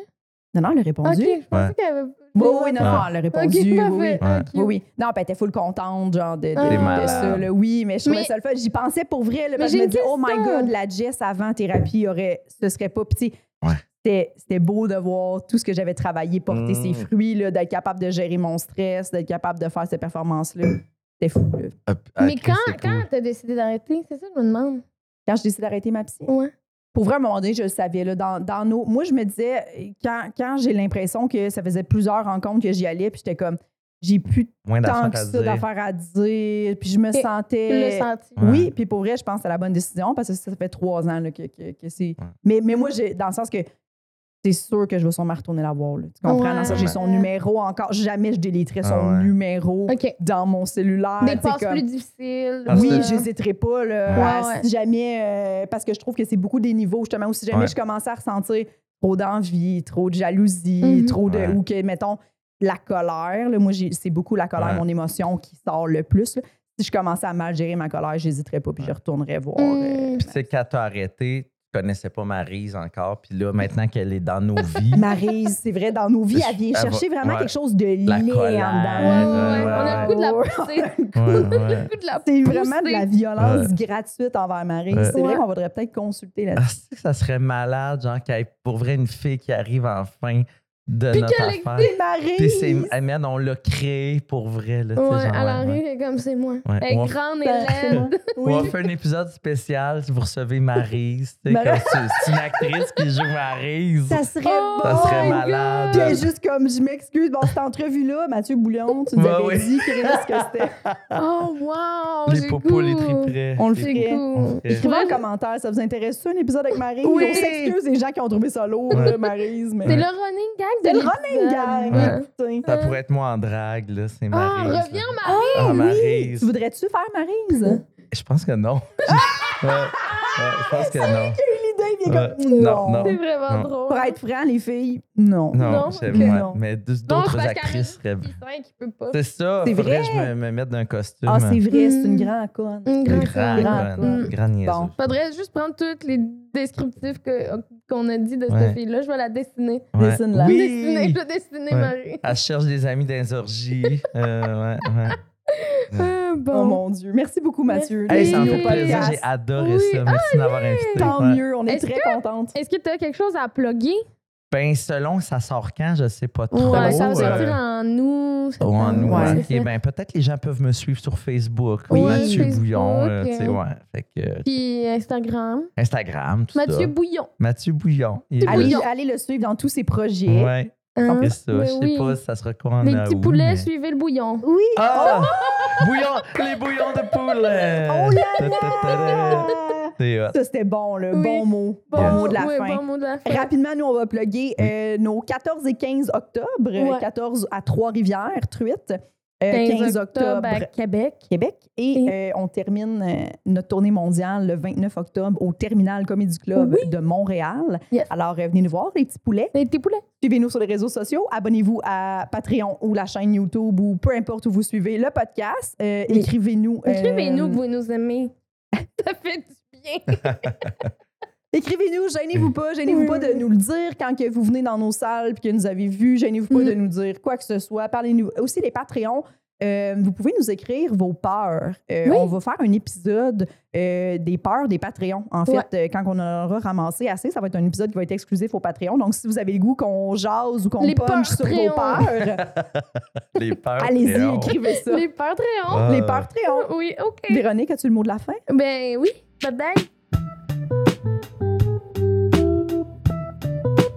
Non, non, elle a répondu. Ok, je pensais Ouais. qu'elle avait. Oui, oui, non, Ouais. non, elle a répondu. Oui, oui. Ouais. Oui, oui. Non, elle était full contente, genre, de, de, Ah. T'es de ça. là. Oui, mais je trouvais Mais- ça le fun. J'y pensais pour vrai, là, Mais parce je j'ai me disais, oh my. God, la Jess avant thérapie, aurait, ce serait pas. Sais, Ouais. c'était- beau de voir tout ce que j'avais travaillé porter Mm. ses fruits, là, d'être capable de gérer mon stress, d'être capable de faire ces performances-là. C'était fou, là. Ah, ah, Mais quand, quand t'as décidé d'arrêter, c'est ça que je me demande. quand je décide d'arrêter ma psy? Ouais. Pour vrai, à un moment donné, je le savais. Là, dans, dans nos... Moi, je me disais, quand, quand j'ai l'impression que ça faisait plusieurs rencontres que j'y allais, puis j'étais comme, j'ai plus Moins tant d'affaires que à ça dire. d'affaires à dire, puis je me Et sentais. senti. Ouais. Oui, puis pour vrai, je pense que c'est la bonne décision parce que ça fait trois ans là, que, que, que c'est. Ouais. Mais, mais moi, j'ai dans le sens que c'est sûr que je vais sûrement retourner la voir. là. Tu comprends? J'ai son numéro encore. Jamais je déliterais son Ah ouais. numéro dans mon cellulaire. Des passes comme- plus difficiles. Oui, j'hésiterai pas. Là, Ouais, ouais. Si jamais, euh, parce que je trouve que c'est beaucoup des niveaux, justement, ou si jamais Ouais. je commençais à ressentir trop d'envie, trop de jalousie, Mhm. trop de. Ouais. Ou que, mettons, la colère, là, moi, c'est beaucoup la colère, Ouais. mon émotion qui sort le plus. là. Si je commençais à mal gérer ma colère, j'hésiterais pas, puis je retournerais voir. Mm. euh, Puis tu sais, quand t'as arrêté, connaissais pas Maryse encore. Puis là, maintenant qu'elle est dans nos vies, <laughs> Maryse, c'est vrai, dans nos vies, elle vient Elle va- chercher vraiment ouais. quelque chose de laid La en colère, dedans. Ouais, ouais, ouais, On a le goût de la pousser. C'est vraiment de la violence Ouais. gratuite envers Maryse. Ouais. C'est vrai Ouais. qu'on voudrait peut-être consulter Ah, là-dessus. que ça serait malade, genre, qu'il y ait pour vrai une fille qui arrive enfin de Puis notre affaire. Puis c'est, man, on l'a créé pour vrai, là, tu sais, Ouais, genre, elle ouais, arrive ouais. comme c'est moi. Ouais, Elle est grande et laide. Oui. On va <laughs> faire un épisode spécial si vous recevez Maryse. tu sais, Mar- comme c'est, une actrice qui joue Maryse. Ça serait Oh bon! Ça serait malade. Puis juste comme, je m'excuse, bon, cette entrevue-là, Mathieu Bouillon, tu nous avais ouais. dit Chris, que c'était. <laughs> Oh, wow! les popos, les triperets. On le ferait. Écrivez en commentaire, ça vous intéresse ça, un épisode avec Maryse? Oui. On s'excuse les gens qui ont trouvé ça lourd. Mais... C'est le running gag de C'est le running gang, Ouais. Ça pourrait être moi en drague, là, c'est Ah, Maryse. là. reviens, Marie! Ah, Oui. Tu voudrais-tu faire Maryse? Je pense que non. <laughs> je pense que non. Comme. Non, non. C'est vraiment Non. drôle. Pour être franc, les filles, non. Non, Non, c'est ok. ouais, Non. mais d'autres actrices pas. C'est ça, C'est vrai? je me, me mette d'un costume. Ah, c'est vrai, c'est une Mm. grande conne. Une Une grande grande, grande conne, conne. grande niaiseuse. Bon. Faudrait juste prendre tous les descriptifs que- qu'on a dit de Ouais. cette fille-là. Je vais la dessiner. Ouais. Dessine-la. Je vais dessiner, je vais dessiner Ouais. Marie. Elle cherche des amis orgies. Euh, ouais, ouais. <laughs> Ah, Oh mon Dieu. Merci beaucoup, Mathieu. Hey, ça me fait plaisir. J'ai adoré Oui. ça. Merci de m'avoir invité. Tant Ouais. mieux, on est, très contente. Est-ce que tu as quelque chose à plugger? Ben, selon ça sort quand, je sais pas trop. Ouais, ça va Euh, sortir en août. ou en nous, Ouais, ok. c'est ça. Ben, peut-être les gens peuvent me suivre sur Facebook. Oui, Mathieu Facebook, Bouillon. euh, ouais. Fait que, euh, Puis Instagram? Instagram, tout Mathieu ça. Bouillon. Mathieu Bouillon. Allez, Bouillon. allez le suivre dans tous ses projets. Ouais, Hein? c'est ça. Mais Je sais oui. pas si ça sera quoi en Les petits poulets, mais- suivez le bouillon. Oui. Ah! <laughs> Bouillon! Les bouillons de poulet! Oh là là! Ça, c'était bon, le Oui. bon mot. Bon Yes. mot de la oui, fin. Bon mot de la fin. Rapidement, nous, on va plugger euh, nos 14 et 15 octobre. euh, Ouais. 14 à Trois-Rivières, Truite. Euh, 15, 15 octobre octobre, à Québec. Québec. Et Et- euh, on termine euh, notre tournée mondiale le 29 octobre au Terminal Comedy Club de Montréal. Yes. Alors, euh, venez nous voir, les petits poulets. Les petits poulets. Suivez-nous sur les réseaux sociaux. Abonnez-vous à Patreon ou la chaîne YouTube ou peu importe où vous suivez le podcast. Euh, Oui. Écrivez-nous. euh, Écrivez-nous que vous nous aimez. <laughs> Ça fait du bien. <laughs> Écrivez-nous, gênez-vous pas, gênez-vous pas de nous le dire quand que vous venez dans nos salles puis que nous avez vu, gênez-vous pas Mm. de nous dire quoi que ce soit. Parlez-nous aussi les Patreons. euh, vous pouvez nous écrire vos peurs. Euh, Oui. On va faire un épisode euh, des peurs des Patreons. En fait, Ouais. euh, quand on aura ramassé assez, ça va être un épisode qui va être exclusif aux Patreons. Donc, si vous avez le goût qu'on jase ou qu'on Les punch sur vos peurs, <laughs> Les peurs. allez-y, écrivez ça. Les Patreons. Ah. Les Patreons. Oui, OK. Véronique, as-tu le mot de la fin? Ben oui. Bye